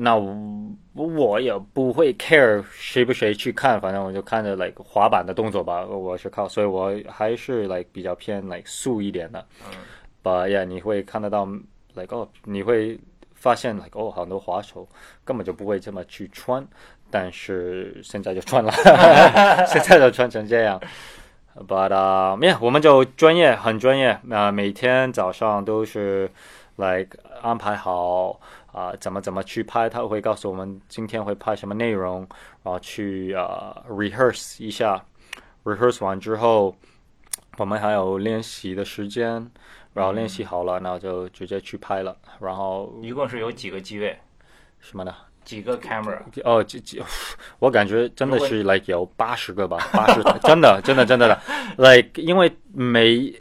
那我也不会 care 谁不谁去看，反正我就看着 like 滑板的动作吧，我是靠，所以我还是 like 比较偏 like 素一点的。嗯，But yeah，你会看得到 like 哦，你会。发现，like 哦，很多滑手根本就不会这么去穿，但是现在就穿了，现在就穿成这样。But 啊，没有，我们就专业，很专业。啊，每天早上都是 like 安排好啊，怎么怎么去拍，他会告诉我们今天会拍什么内容，然后去啊 rehearse 一下，rehearse 完之后，我们还有练习的时间。然后练习好了，然后就直接去拍了。然后一共是有几个机位？什么的？几个 camera？哦，几几？我感觉真的是 like 有八十个吧，八十，真的，真的，真的的。like 因为每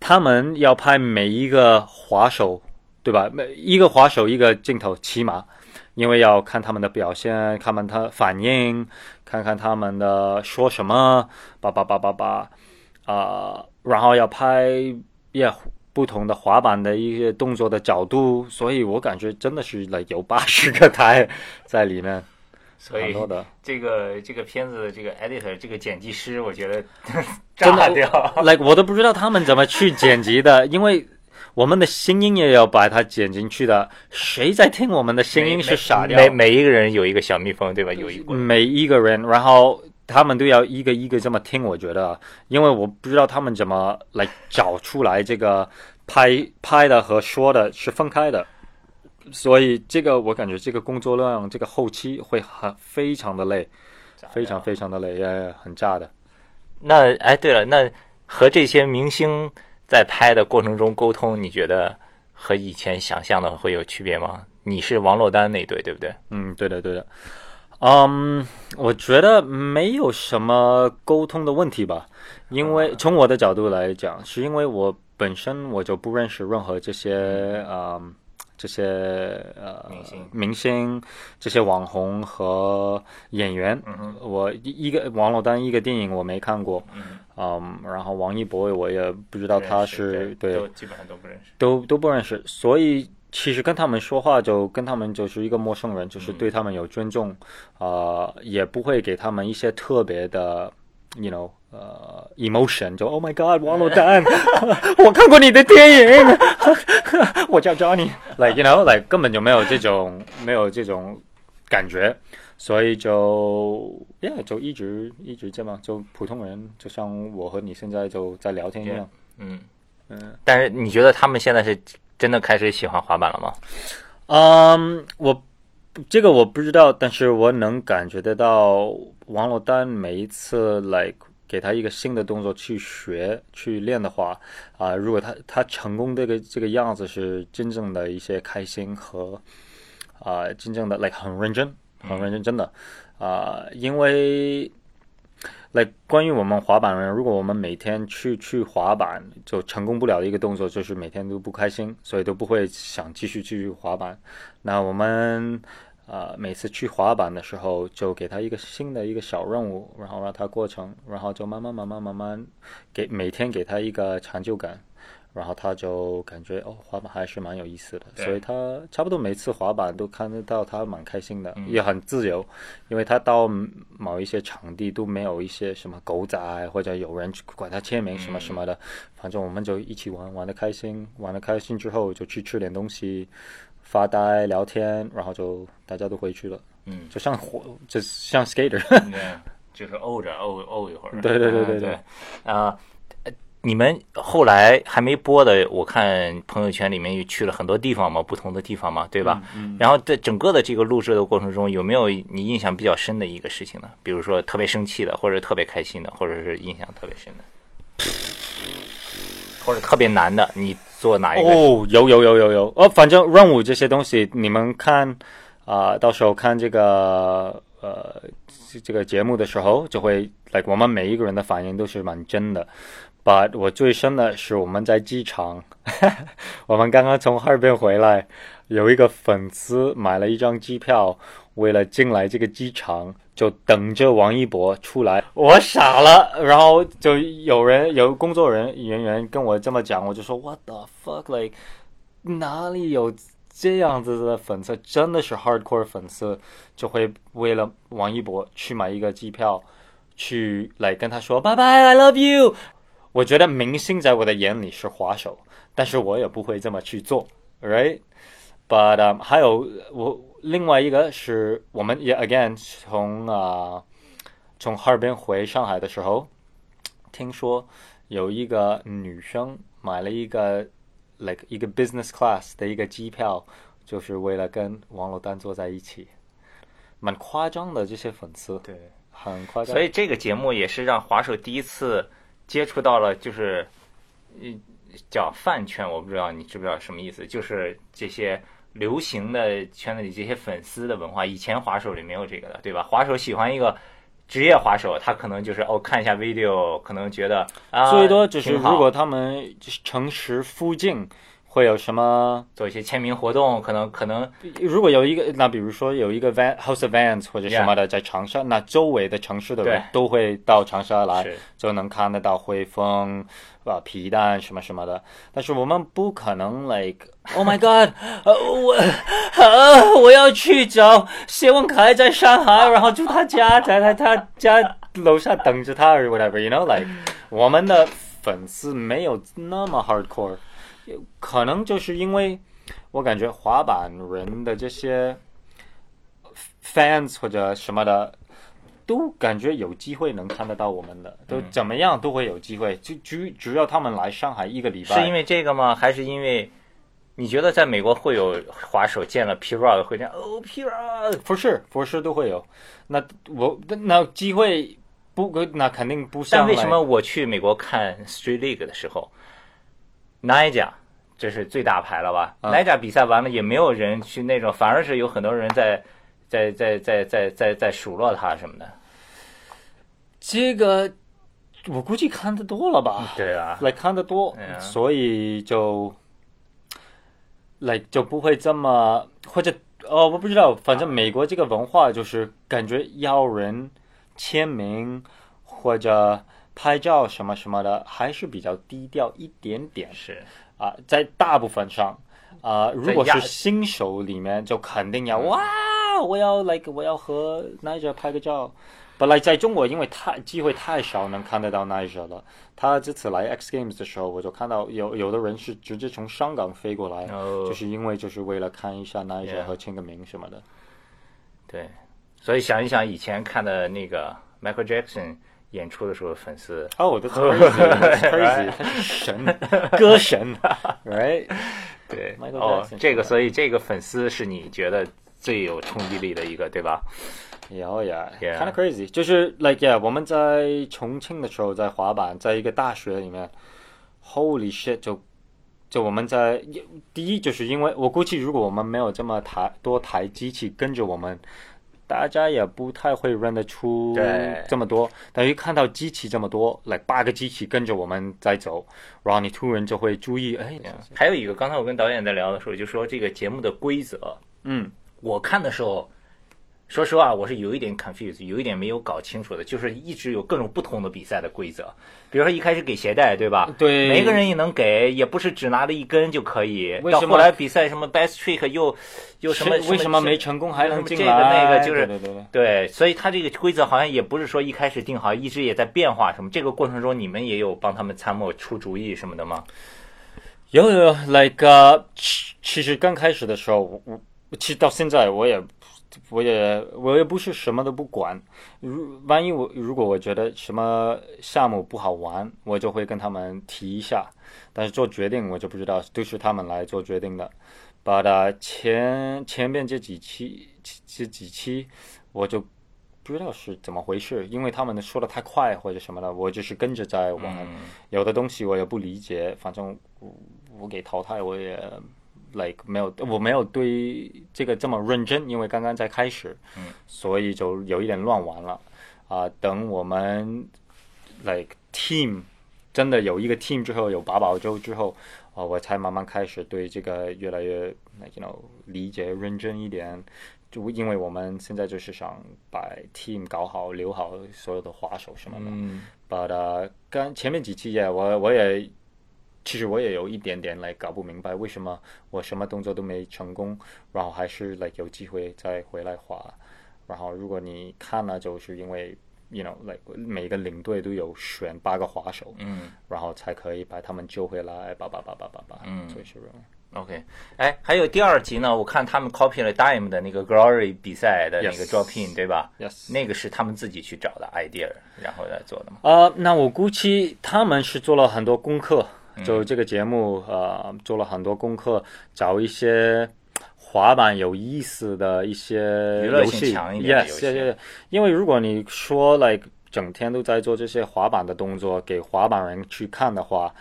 他们要拍每一个滑手，对吧？每一个滑手一个镜头，起码，因为要看他们的表现，看看他反应，看看他们的说什么，叭叭叭叭叭，啊，然后要拍。也不同的滑板的一些动作的角度，所以我感觉真的是来有八十个台在里面，很多的。这个这个片子的这个 editor 这个剪辑师，我觉得 炸掉。like 我都不知道他们怎么去剪辑的，因为我们的声音也要把它剪进去的。谁在听我们的声音是傻掉？每每一个人有一个小蜜蜂，对吧？有一每一个人，然后。他们都要一个一个这么听，我觉得，因为我不知道他们怎么来 找出来这个拍拍的和说的是分开的，所以这个我感觉这个工作量，这个后期会很非常的累，非常非常的累，也很炸的。那哎，对了，那和这些明星在拍的过程中沟通，你觉得和以前想象的会有区别吗？你是王珞丹那对，对不对？嗯，对的，对的。嗯，我觉得没有什么沟通的问题吧，因为从我的角度来讲，是因为我本身我就不认识任何这些啊这些呃明星明星这些网红和演员。嗯我一个王珞丹一个电影我没看过。嗯。嗯，然后王一博我也不知道他是对，都基本上都不认识，都都不认识，所以。其实跟他们说话，就跟他们就是一个陌生人，就是对他们有尊重，啊，也不会给他们一些特别的，you know，呃，emotion，就 Oh my God，王珞丹，我看过你的电影，我叫 Johnny，like you know，like 根本就没有这种没有这种感觉，所以就，yeah，就一直一直这么就普通人，就像我和你现在就在聊天一样，嗯嗯，但是你觉得他们现在是？真的开始喜欢滑板了吗？嗯，我这个我不知道，但是我能感觉得到，王珞丹每一次来给他一个新的动作去学去练的话，啊，如果他他成功这个这个样子是真正的一些开心和啊，真正的 like 很认真，很认真，真的啊，因为。来，关于我们滑板人，如果我们每天去去滑板，就成功不了的一个动作，就是每天都不开心，所以都不会想继续继续滑板。那我们呃每次去滑板的时候，就给他一个新的一个小任务，然后让他过程，然后就慢慢慢慢慢慢给每天给他一个成就感，然后他就感觉哦，滑板还是蛮有意思的，所以他差不多每次滑板都看得到他蛮开心的，嗯。也很自由，因为他到某一些场地都没有一些什么狗仔或者有人去管他签名什么什么的，嗯。反正我们就一起玩，玩的开心，玩的开心之后就去吃点东西，发呆聊天，然后就大家都回去了，嗯，就像火，就像 skater。对，就是怄着怄怄一会儿。对对对嗯对对对啊。呃你们后来还没播的，我看朋友圈里面也去了很多地方嘛，不同的地方嘛，对吧？嗯然后在整个的这个录制的过程中，有没有你印象比较深的一个事情呢？比如说特别生气的，或者特别开心的，或者是印象特别深的，或者特别难的，你做哪一个？哦，有有有有有，哦，反正任务这些东西，你们看啊、到时候看这个呃这个节目的时候，就会，like 我们每一个人的反应都是蛮真的。But 我最深的是我们在机场，我们刚刚从哈尔滨回来，有一个粉丝买了一张机票，为了进来这个机场，就等着王一博出来，我傻了，然后就有人有工作人人员跟我这么讲，我就说 What the fuck，like 哪里有这样子的粉丝？真的是 hardcore 粉丝，就会为了王一博去买一个机票，去来跟他说拜拜，I love you。我觉得明星在我的眼里是滑手，但是我也不会这么去做，right？But、um, 还有我另外一个是我们也 again 从啊、从哈尔滨回上海的时候，听说有一个女生买了一个 like 一个 business class 的一个机票，就是为了跟王珞丹坐在一起，蛮夸张的这些粉丝，对，很夸张。所以这个节目也是让滑手第一次接触到了，就是，嗯，叫饭圈，我不知道你知不知道什么意思，就是这些流行的圈子里这些粉丝的文化。以前滑手里没有这个的，对吧？滑手喜欢一个职业滑手，他可能就是哦看一下 video，可能觉得啊，最多只是如果他们城市附近会有什么，做一些签名活动，可能可能如果有一个，那比如说有一个 van house vans 或者什么的在长沙，那周围的城市的人都会到长沙来，就能看得到汇丰啊皮蛋什么什么的。但是我们不可能 like oh my god，呃我啊我要去找谢文凯在上海，然后住他家，在他他家楼下等着他 or whatever，you know like 我们的粉丝没有那么 hardcore，可能就是因为我感觉滑板人的这些 fans 或者什么的。都感觉有机会能看得到我们的，都怎么样都会有机会。就只只要他们来上海一个礼拜，是因为这个吗？还是因为你觉得在美国会有滑手见了 P Rod 会这样哦 P Rod for sure for sure 都会有。那我那机会不，那肯定不像。但为什么我去美国看 Street League 的时候 n i j a 这是最大牌了吧、嗯 n i j a 比赛完了也没有人去那种，反而是有很多人在在在在在在在数落他什么的。这个？我估计看的多了吧，对啊，来看的多啊所以就来就不会这么或者哦，我不知道，反正美国这个文化就是感觉要人签名或者拍照什么什么的，还是比较低调一点点。是啊，在大部分上，啊，如果是新手里面，就肯定要嗯哇，我要 like 我要和 Niger 拍个照。本来在中国，因为太机会太少能看得到 Niger 了。他这次来 X Games 的时候，我就看到有有的人是直接从香港飞过来，哦就是因为就是为了看一下 Niger 和签个名什么的。对，所以想一想以前看的那个 Michael Jackson 演出的时候，粉丝哦、that's crazy，that's crazy，他 是神，歌神，right？对哦这个，所以这个粉丝是你觉得最有冲击力的一个，对吧？有呀 Yeah.，kind of crazy，就是 like yeah，我们在重庆的时候在滑板，在一个大学里面，Holy shit，就就我们在第一就是因为我估计如果我们没有这么台多台机器跟着我们，大家也不太会认得出对。这么多。等于看到机器这么多，来八个机器跟着我们在走，然后你突然就会注意，哎，还有一个，刚才我跟导演在聊的时候，就说这个节目的规则，嗯。我看的时候，说实话，我是有一点 confused，有一点没有搞清楚的，就是一直有各种不同的比赛的规则。比如说一开始给鞋带，对吧？对每个人也能给，也不是只拿了一根就可以。为什么到后来比赛什么 best trick 又又什么为什么没成功还能进这个？那个就是对对对。对，所以他这个规则好像也不是说一开始定好，一直也在变化什么。这个过程中，你们也有帮他们参谋出主意什么的吗？有有有，like 呃其其实刚开始的时候，我我其实到现在我也我也我也不是什么都不管。如万一我如果我觉得什么项目不好玩，我就会跟他们提一下。但是做决定我就不知道，都是他们来做决定的。把它前前面这几期这几期我就不知道是怎么回事，因为他们说的太快或者什么的，我就是跟着在玩。有的东西我也不理解，反正我我给淘汰，我也 like 没有，我没有对这个这么认真，因为刚刚在开始，嗯，所以就有一点乱玩了啊、等我们 like team 真的有一个 team 之后，有八宝粥之后，啊、我才慢慢开始对这个越来越 like you know 理解认真一点。就因为我们现在就是想把 team 搞好，留好所有的滑手什么的。嗯 But 前面几期也我我也其实我也有一点点来搞不明白，为什么我什么动作都没成功，然后还是 like 有机会再回来滑。然后如果你看了，就是因为 you know like 每个领队都有选八个滑手，嗯然后才可以把他们救回来，叭叭叭叭叭叭，嗯所以是这样。，OK。哎，还有第二集呢，我看他们 copy 了 Dime 的那个 Glory 比赛的那个 drop in，对吧 Yes 那个是他们自己去找的 idea，然后来做的嘛。啊、那我估计他们是做了很多功课，嗯就这个节目呃做了很多功课，找一些滑板有意思的一些娱乐游戏性强一点的游，yes，戏 yes. 因为如果你说 like 整天都在做这些滑板的动作给滑板人去看的话，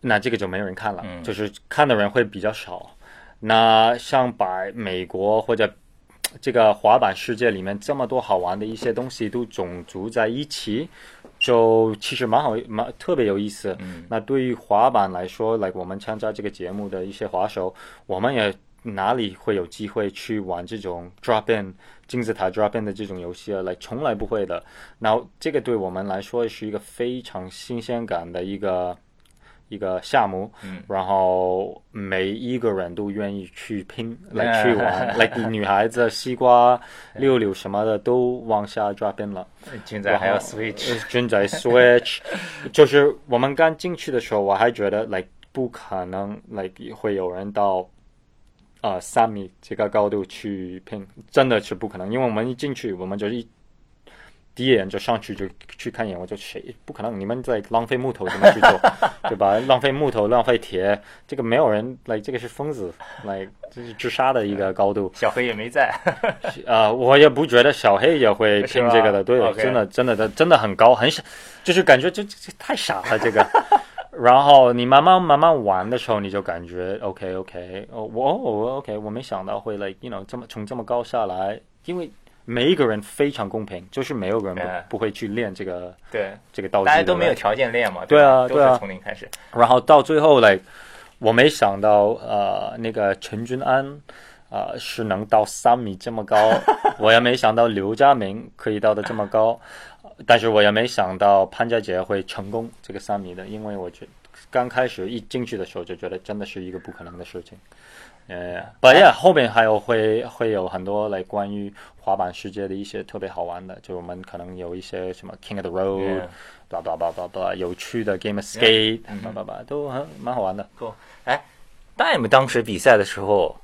那这个就没有人看了，嗯就是看的人会比较少。那像把美国或者这个滑板世界里面这么多好玩的一些东西都种族在一起，就其实蛮好，蛮特别有意思。嗯那对于滑板来说来我们参加这个节目的一些滑手，我们也哪里会有机会去玩这种 drop in 金字塔 drop in 的这种游戏啊？来从来不会的。那这个对我们来说是一个非常新鲜感的一个一个项目，嗯。然后每一个人都愿意去拼来去玩，like 女孩子西瓜、溜溜什么的都往下 drop in 了。现在还要 switch，呃正在 switch，就是我们刚进去的时候，我还觉得 like 不可能 like 会有人到啊三、米这个高度去拼，真的是不可能，因为我们一进去，我们就一第一眼就上去就去看一眼，我就谁不可能？你们在浪费木头怎么去做，对吧？浪费木头，浪费铁，这个没有人来，这个是疯子来，这是自杀的一个高度。小黑也没在。啊、我也不觉得小黑也会拼这个的，对真的真的的真的很高，很傻，就是感觉这这这太傻了这个。然后你慢慢慢慢玩的时候，你就感觉 OK OK，哦我我 OK，我没想到会 like you know 这么从这么高下来，因为每一个人非常公平，就是没有人不、会去练这个对，这个道具，大家都没有条件练嘛。对啊都是啊对啊从零开始。然后到最后来，我没想到呃那个陈君安啊、呃是能到三米这么高，我也没想到刘佳明可以到的这么高，但是我也没想到潘佳杰会成功这个三米的，因为我觉刚开始一进去的时候就觉得真的是一个不可能的事情。呃，不呀，后面还有会会有很多来关于滑板世界的一些特别好玩的，就我们可能有一些什么 King of the Road，Yeah 叭叭叭叭叭，有趣的 Game of Skate，嗯叭叭叭，都很蛮好玩的。Dime 当时比赛的时候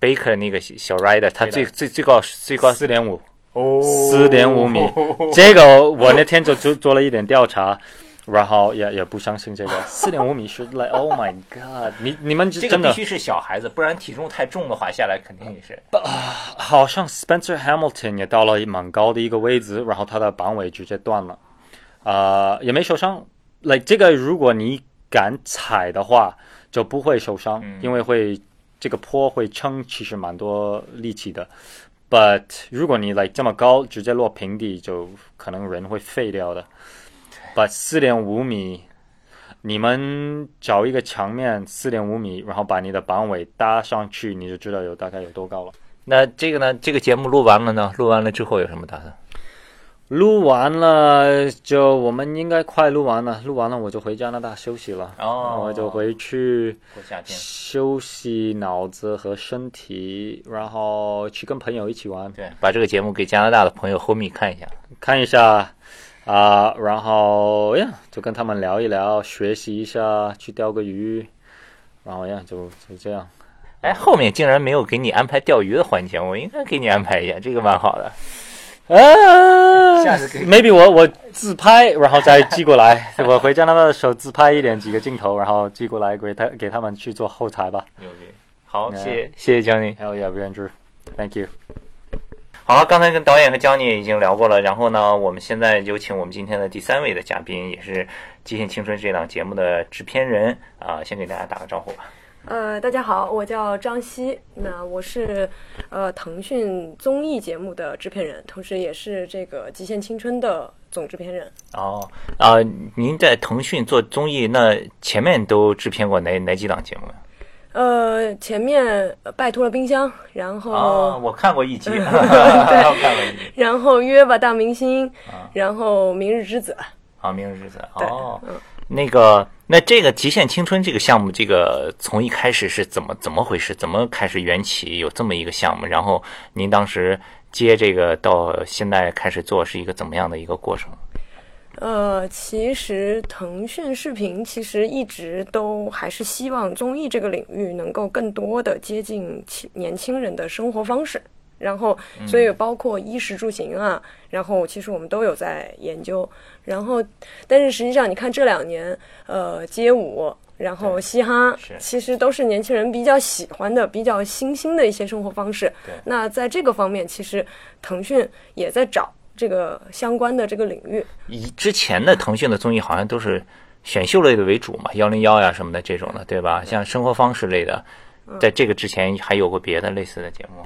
，Baker 那个小 rider，他最最最高最高四点五，哦四点五米，这个我那天就做做了一点调查，然后也也不相信这个 四点五米是 like Oh my God，你你们这个必须是小孩子，不然体重太重的话，下来肯定也是。啊好像 Spencer Hamilton 也到了蛮高的一个位置，然后他的绑尾直接断了，呃，也没受伤。like 这个如果你敢踩的话，就不会受伤，嗯因为会这个坡会撑，其实蛮多力气的。But 如果你 like 这么高，直接落平地，就可能人会废掉的。But 四点五米，你们找一个墙面四点五米，然后把你的板尾搭上去，你就知道有大概有多高了。那这个呢？这个节目录完了呢？录完了之后有什么打算？录完了就我们应该快录完了，录完了我就回加拿大休息了。哦我就回去过夏天。休息脑子和身体，然后去跟朋友一起玩，对，把这个节目给加拿大的朋友 homie 看一下。看一下啊、然后呀就跟他们聊一聊，学习一下，去钓个鱼，然后呀就就这样。哎，后面竟然没有给你安排钓鱼的环节，我应该给你安排一下，这个蛮好的。啊 下次可以，maybe 我我自拍，然后再寄过来。我回加拿大的时候自拍一点几个镜头，然后寄过来给他给他们去做后台吧。牛逼，好谢谢谢谢江宁。Hell yeah, Andrew，thank you。好了，刚才跟导演和江宁已经聊过了，然后呢，我们现在有请我们今天的第三位的嘉宾，也是《极限青春》这档节目的制片人啊、先给大家打个招呼吧。呃，大家好，我叫张希，那我是呃腾讯综艺节目的制片人，同时也是这个《极限青春》的总制片人。哦，啊、您在腾讯做综艺，那前面都制片过哪哪几档节目呀？呃，前面呃拜托了冰箱，然后、哦，我看过一集，我看过一集。然后约吧大明星，啊然后明日之子。啊，明日之子。哦，嗯那个，那这个《极限青春》这个项目，这个从一开始是怎么怎么回事？怎么开始缘起有这么一个项目？然后您当时接这个到现在开始做，是一个怎么样的一个过程？呃，其实腾讯视频其实一直都还是希望综艺这个领域能够更多的接近青年轻人的生活方式。然后，所以包括衣食住行啊，然后其实我们都有在研究。然后，但是实际上你看这两年，呃，街舞，然后嘻哈，其实都是年轻人比较喜欢的、比较新兴的一些生活方式对。那在这个方面，其实腾讯也在找这个相关的这个领域。以之前的腾讯的综艺好像都是选秀类的为主嘛，幺零幺呀什么的这种的，对吧？像生活方式类的，在这个之前还有过别的类似的节目。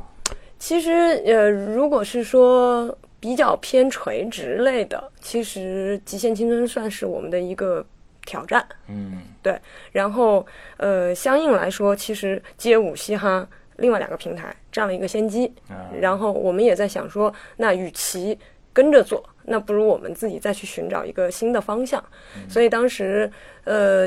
其实，呃，如果是说比较偏垂直类的，其实《极限青春》算是我们的一个挑战。嗯，对，然后呃，相应来说，其实街舞、嘻哈另外两个平台占了一个先机。嗯然后我们也在想说，那与其跟着做，那不如我们自己再去寻找一个新的方向。所以当时呃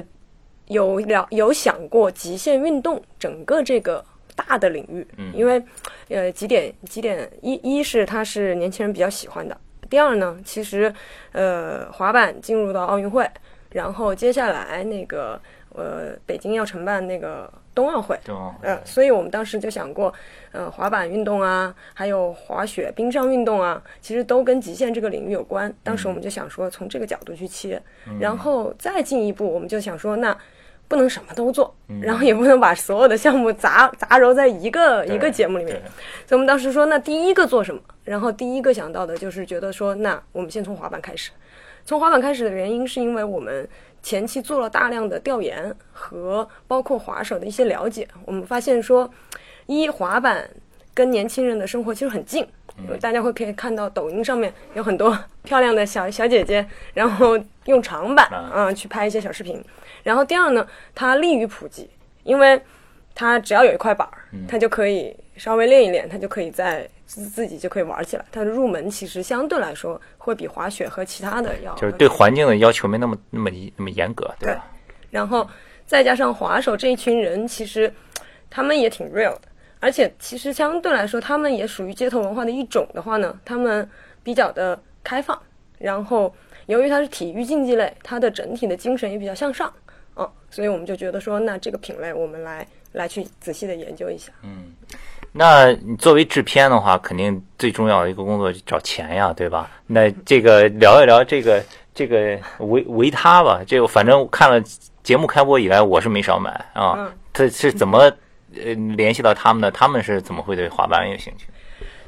有了有想过极限运动整个这个大的领域，因为呃几点几点一一是它是年轻人比较喜欢的，第二呢，其实呃滑板进入到奥运会，然后接下来那个呃北京要承办那个冬奥会，对吧？呃，所以我们当时就想过，呃，滑板运动啊，还有滑雪、冰上运动啊，其实都跟极限这个领域有关。当时我们就想说，从这个角度去切，然后再进一步，我们就想说，那不能什么都做，然后也不能把所有的项目杂杂糅在一个一个节目里面。所以我们当时说，那第一个做什么？然后第一个想到的就是觉得说，那我们先从滑板开始。从滑板开始的原因是因为我们前期做了大量的调研和包括滑手的一些了解，我们发现说，一滑板跟年轻人的生活其实很近，大家会可以看到抖音上面有很多 漂亮的小小姐姐，然后用长板啊、去拍一些小视频。然后第二呢，它利于普及，因为它只要有一块板儿，它就可以稍微练一练，它就可以在自自己就可以玩起来。它的入门其实相对来说会比滑雪和其他的要就是对环境的要求没那么那么那么严格，对吧？然后再加上滑手这一群人，其实他们也挺 real 的，而且其实相对来说，他们也属于街头文化的一种的话呢，他们比较的开放。然后由于它是体育竞技类，它的整体的精神也比较向上，嗯，所以我们就觉得说，那这个品类我们来来去仔细的研究一下。那你作为制片的话，肯定最重要的一个工作就找钱呀，对吧？那这个聊一聊这个这个维维他吧，这个反正看了节目开播以来，我是没少买啊。嗯他是怎么呃联系到他们的？他们是怎么会对滑板有兴趣？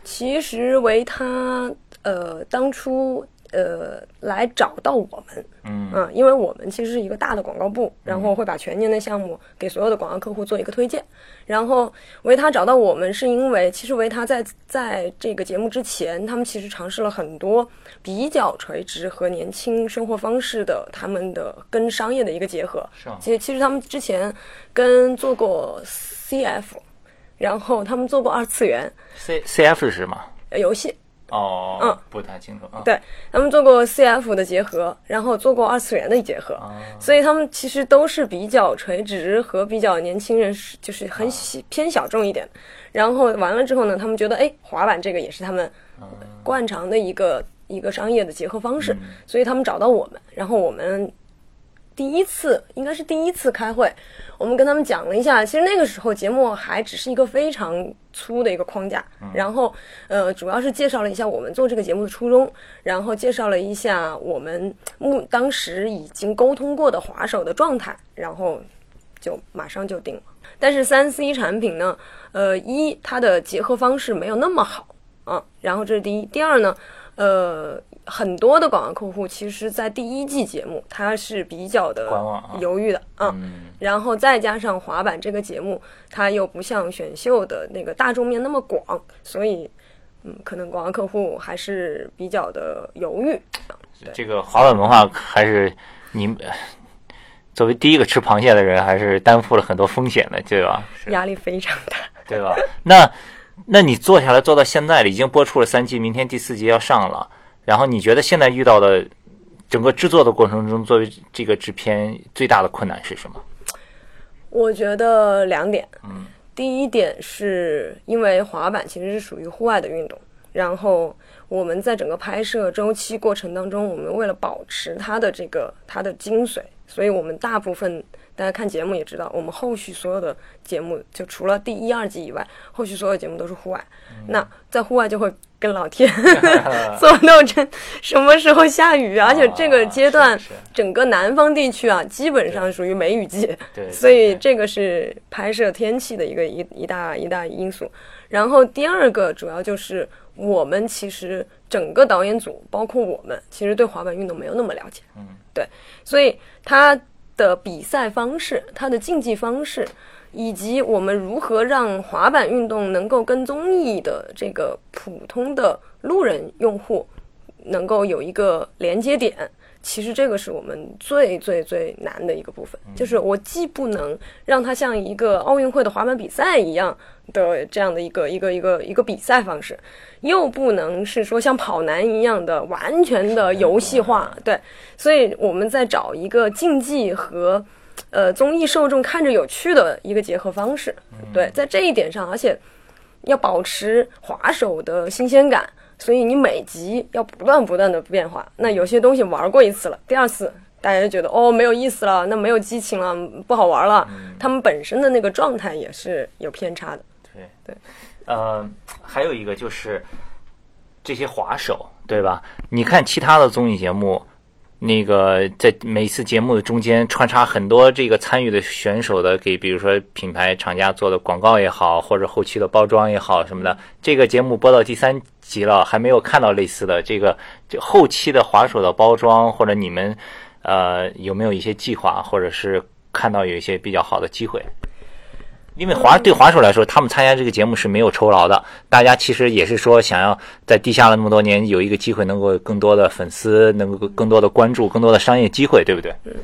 其实维他呃当初呃来找到我们，嗯啊因为我们其实是一个大的广告部，然后会把全年的项目给所有的广告客户做一个推荐。然后维他找到我们，是因为其实维他在在这个节目之前，他们其实尝试了很多比较垂直和年轻生活方式的他们的跟商业的一个结合。是啊其实其实他们之前跟做过 CF。然后他们做过二次元 C C F 是什么？呃游戏，哦，嗯，不太清楚啊。对他们做过 CF 的结合，然后做过二次元的结合，啊所以他们其实都是比较垂直和比较年轻人是就是很喜偏小众一点。然后完了之后呢，他们觉得哎，滑板这个也是他们惯常的一个一个商业的结合方式，所以他们找到我们，然后我们第一次应该是第一次开会，我们跟他们讲了一下，其实那个时候节目还只是一个非常粗的一个框架，然后呃主要是介绍了一下我们做这个节目的初衷，然后介绍了一下我们目当时已经沟通过的滑手的状态，然后就马上就定了。但是三 C 产品呢，呃一它的结合方式没有那么好啊，然后这是第一，第二呢，呃。很多的广告客户，其实，在第一季节目，他是比较的犹豫的啊。然后再加上滑板这个节目，它又不像选秀的那个大众面那么广，所以，嗯，可能广告客户还是比较的犹豫。这个滑板文化还是你呃作为第一个吃螃蟹的人，还是担负了很多风险的，对吧？压力非常大。对吧？那那你做下来做到现在了，已经播出了三季，明天第四季要上了。然后你觉得现在遇到的整个制作的过程中，作为这个制片最大的困难是什么？我觉得两点，嗯，第一点是因为滑板其实是属于户外的运动，然后我们在整个拍摄周期过程当中，我们为了保持它的这个它的精髓，所以我们大部分大家看节目也知道，我们后续所有的节目就除了第一、二季以外，后续所有节目都是户外。那在户外就会跟老天 做斗争，什么时候下雨？而且这个阶段整个南方地区啊，基本上属于梅雨季。所以这个是拍摄天气的一个一一大一大因素。然后第二个主要就是我们其实整个导演组，包括我们，其实对滑板运动没有那么了解。嗯，对，所以它的比赛方式、它的竞技方式，以及我们如何让滑板运动能够跟综艺的这个普通的路人用户能够有一个连接点。其实这个是我们最最最难的一个部分，就是我既不能让它像一个奥运会的滑板比赛一样的这样的一个一个一个一个比赛方式，又不能是说像跑男一样的完全的游戏化，对，所以我们在找一个竞技和呃综艺受众看着有趣的一个结合方式，对，在这一点上，而且要保持滑手的新鲜感，所以你每集要不断不断的变化。那有些东西玩过一次了，第二次大家就觉得哦没有意思了，那没有激情了，不好玩了。他们本身的那个状态也是有偏差的。对对，呃，还有一个就是这些滑手，对吧？你看其他的综艺节目，那个在每次节目的中间穿插很多这个参与的选手的给，比如说品牌厂家做的广告也好，或者后期的包装也好什么的。这个节目播到第三集了，还没有看到类似的这个这后期的滑手的包装，或者你们呃有没有一些计划，或者是看到有一些比较好的机会？因为滑对滑手来说，他们参加这个节目是没有酬劳的。大家其实也是说，想要在地下了那么多年，有一个机会能够更多的粉丝，能够更多的关注，更多的商业机会，对不对？嗯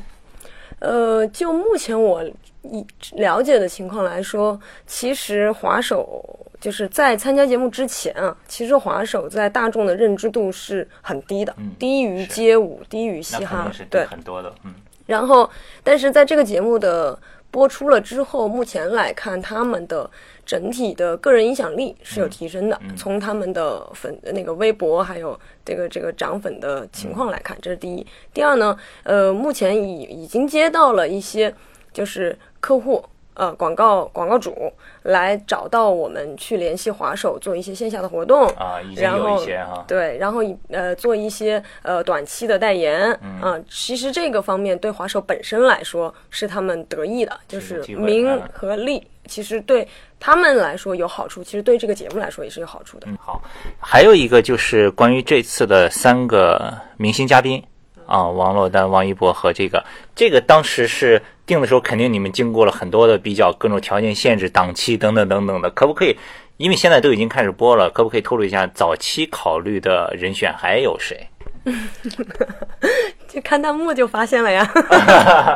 呃，就目前我以了解的情况来说，其实滑手就是在参加节目之前啊，其实滑手在大众的认知度是很低的，低于街舞，低于嘻哈是，对。很多的，嗯，然后，但是在这个节目的播出了之后，目前来看，他们的整体的个人影响力是有提升的。从他们的粉那个微博还有这个这个涨粉的情况来看，这是第一。第二呢，呃，目前已已经接到了一些就是客户。呃，广告广告主来找到我们去联系滑手，做一些线下的活动啊，已经然后有一些哈，对，然后以呃做一些呃短期的代言，嗯、其实这个方面对滑手本身来说是他们得益的，就是名嗯和利，其实对他们来说有好处，其实对这个节目来说也是有好处的。嗯，好，还有一个就是关于这次的三个明星嘉宾啊，王珞丹、王一博和这个，这个当时是定的时候，肯定你们经过了很多的比较，各种条件限制、档期等等等等的，可不可以？因为现在都已经开始播了，可不可以透露一下早期考虑的人选还有谁？就看弹幕就发现了呀。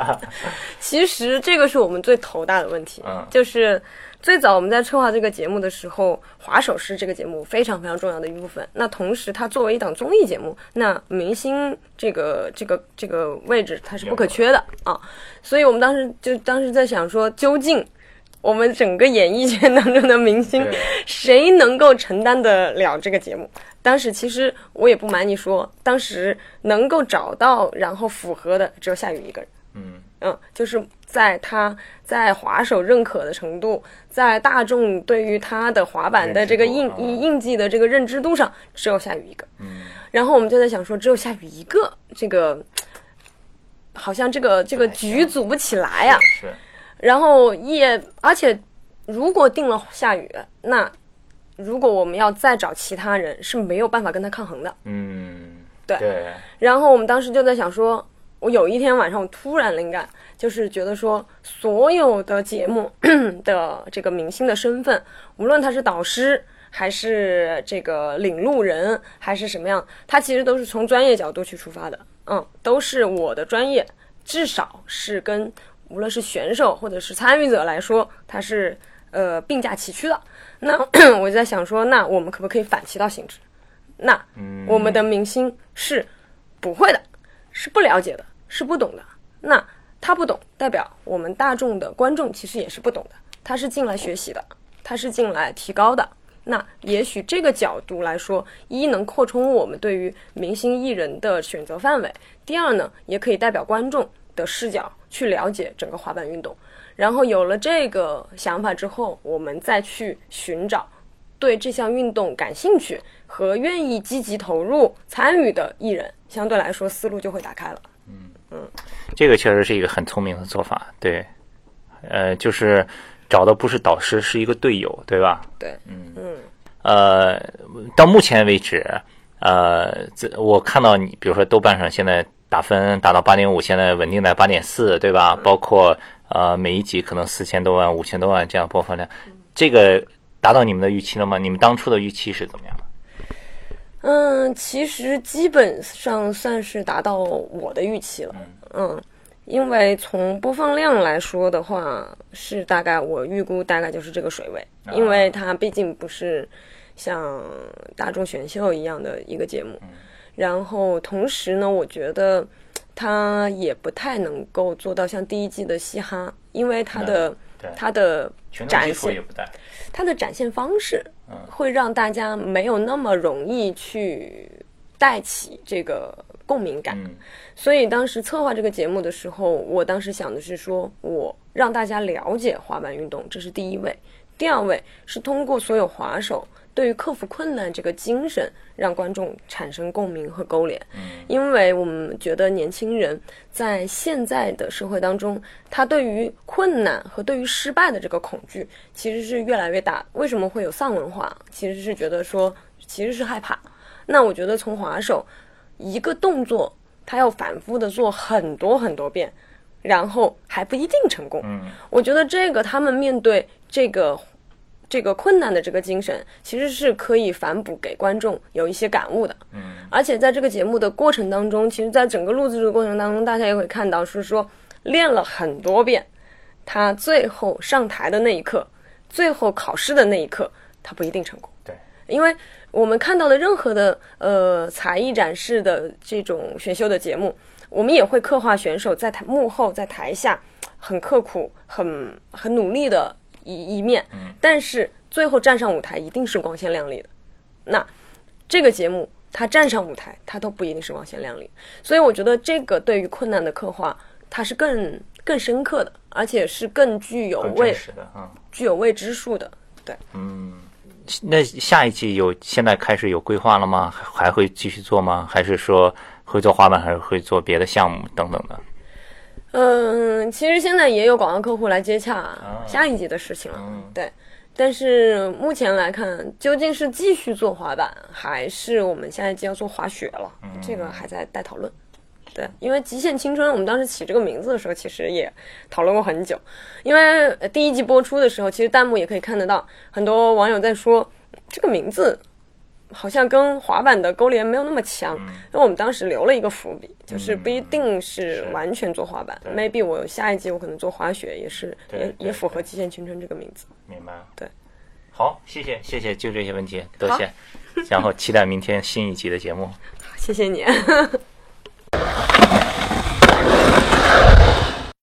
其实这个是我们最头大的问题，嗯就是最早我们在策划这个节目的时候，滑手是这个节目非常非常重要的一部分。那同时，它作为一档综艺节目，那明星这个这个这个位置它是不可缺的啊。所以我们当时就当时在想说，究竟我们整个演艺圈当中的明星，谁能够承担得了这个节目？当时其实我也不瞒你说，当时能够找到然后符合的只有夏雨一个人。嗯嗯，就是在他在滑手认可的程度，在大众对于他的滑板的这个印印印记的这个认知度上，只有夏雨一个。嗯，然后我们就在想说，只有夏雨一个，这个好像这个这个局组不起来呀、是然后也，而且如果定了夏雨，那如果我们要再找其他人，是没有办法跟他抗衡的。嗯对对然后我们当时就在想说，我有一天晚上我突然灵感，就是觉得说，所有的节目 的这个明星的身份，无论他是导师还是这个领路人，还是什么样，他其实都是从专业角度去出发的，嗯，都是我的专业，至少是跟无论是选手或者是参与者来说，他是呃并驾齐驱的。那 我就在想说，那我们可不可以反其道行之？那嗯我们的明星是不会的，是不了解的，是不懂的。那他不懂，代表我们大众的观众其实也是不懂的。他是进来学习的，他是进来提高的。那也许这个角度来说，一能扩充我们对于明星艺人的选择范围；第二呢，也可以代表观众的视角去了解整个滑板运动。然后有了这个想法之后，我们再去寻找对这项运动感兴趣和愿意积极投入参与的艺人，相对来说思路就会打开了。这个确实是一个很聪明的做法，对，呃，就是找的不是导师，是一个队友，对吧？对，嗯嗯呃，到目前为止，呃，这我看到你，比如说豆瓣上现在打分打到八点五，现在稳定在八点四，对吧？包括呃每一集可能四千多万、五千多万这样播放量，这个达到你们的预期了吗？你们当初的预期是怎么样的？嗯，其实基本上算是达到我的预期了。嗯，因为从播放量来说的话，是大概我预估大概就是这个水位，因为它毕竟不是像大众选秀一样的一个节目。然后同时呢，我觉得它也不太能够做到像第一季的嘻哈，因为它的对它的展现它的展现方式，会让大家没有那么容易去带起这个共鸣感。嗯。所以当时策划这个节目的时候，我当时想的是说，我让大家了解滑板运动，这是第一位；第二位是通过所有滑手对于克服困难这个精神，让观众产生共鸣和勾连。因为我们觉得年轻人在现在的社会当中，他对于困难和对于失败的这个恐惧其实是越来越大。为什么会有丧文化？其实是觉得说，其实是害怕。那我觉得从滑手一个动作，他要反复的做很多很多遍，然后还不一定成功。嗯，我觉得这个他们面对这个这个困难的这个精神，其实是可以反哺给观众有一些感悟的。嗯，而且在这个节目的过程当中，其实，在整个录制的过程当中，大家也会看到是说练了很多遍，他最后上台的那一刻，最后考试的那一刻，他不一定成功。对，因为我们看到的任何的呃才艺展示的这种选秀的节目，我们也会刻画选手在台幕后在台下很刻苦、很很努力的一一面，但是最后站上舞台一定是光鲜亮丽的。那这个节目它站上舞台，它都不一定是光鲜亮丽，所以我觉得这个对于困难的刻画，它是更更深刻的，而且是更具有未真实的，嗯。具有未知数的。对，嗯那下一季有现在开始有规划了吗？还还会继续做吗？还是说会做滑板，还是会做别的项目等等的？嗯，其实现在也有广告客户来接洽下一季的事情了，对。但是目前来看，究竟是继续做滑板，还是我们下一季要做滑雪了？这个还在待讨论。对，因为《极限青春》，我们当时起这个名字的时候，其实也讨论过很久。因为呃第一季播出的时候，其实弹幕也可以看得到，很多网友在说这个名字好像跟滑板的勾连没有那么强，嗯因为我们当时留了一个伏笔，就是不一定是是完全做滑板对，maybe 我下一季我可能做滑雪，也是也也符合极限青春这个名字。明白了。对，好，谢谢谢谢，就这些问题，多谢。然后期待明天新一集的节目。谢谢你。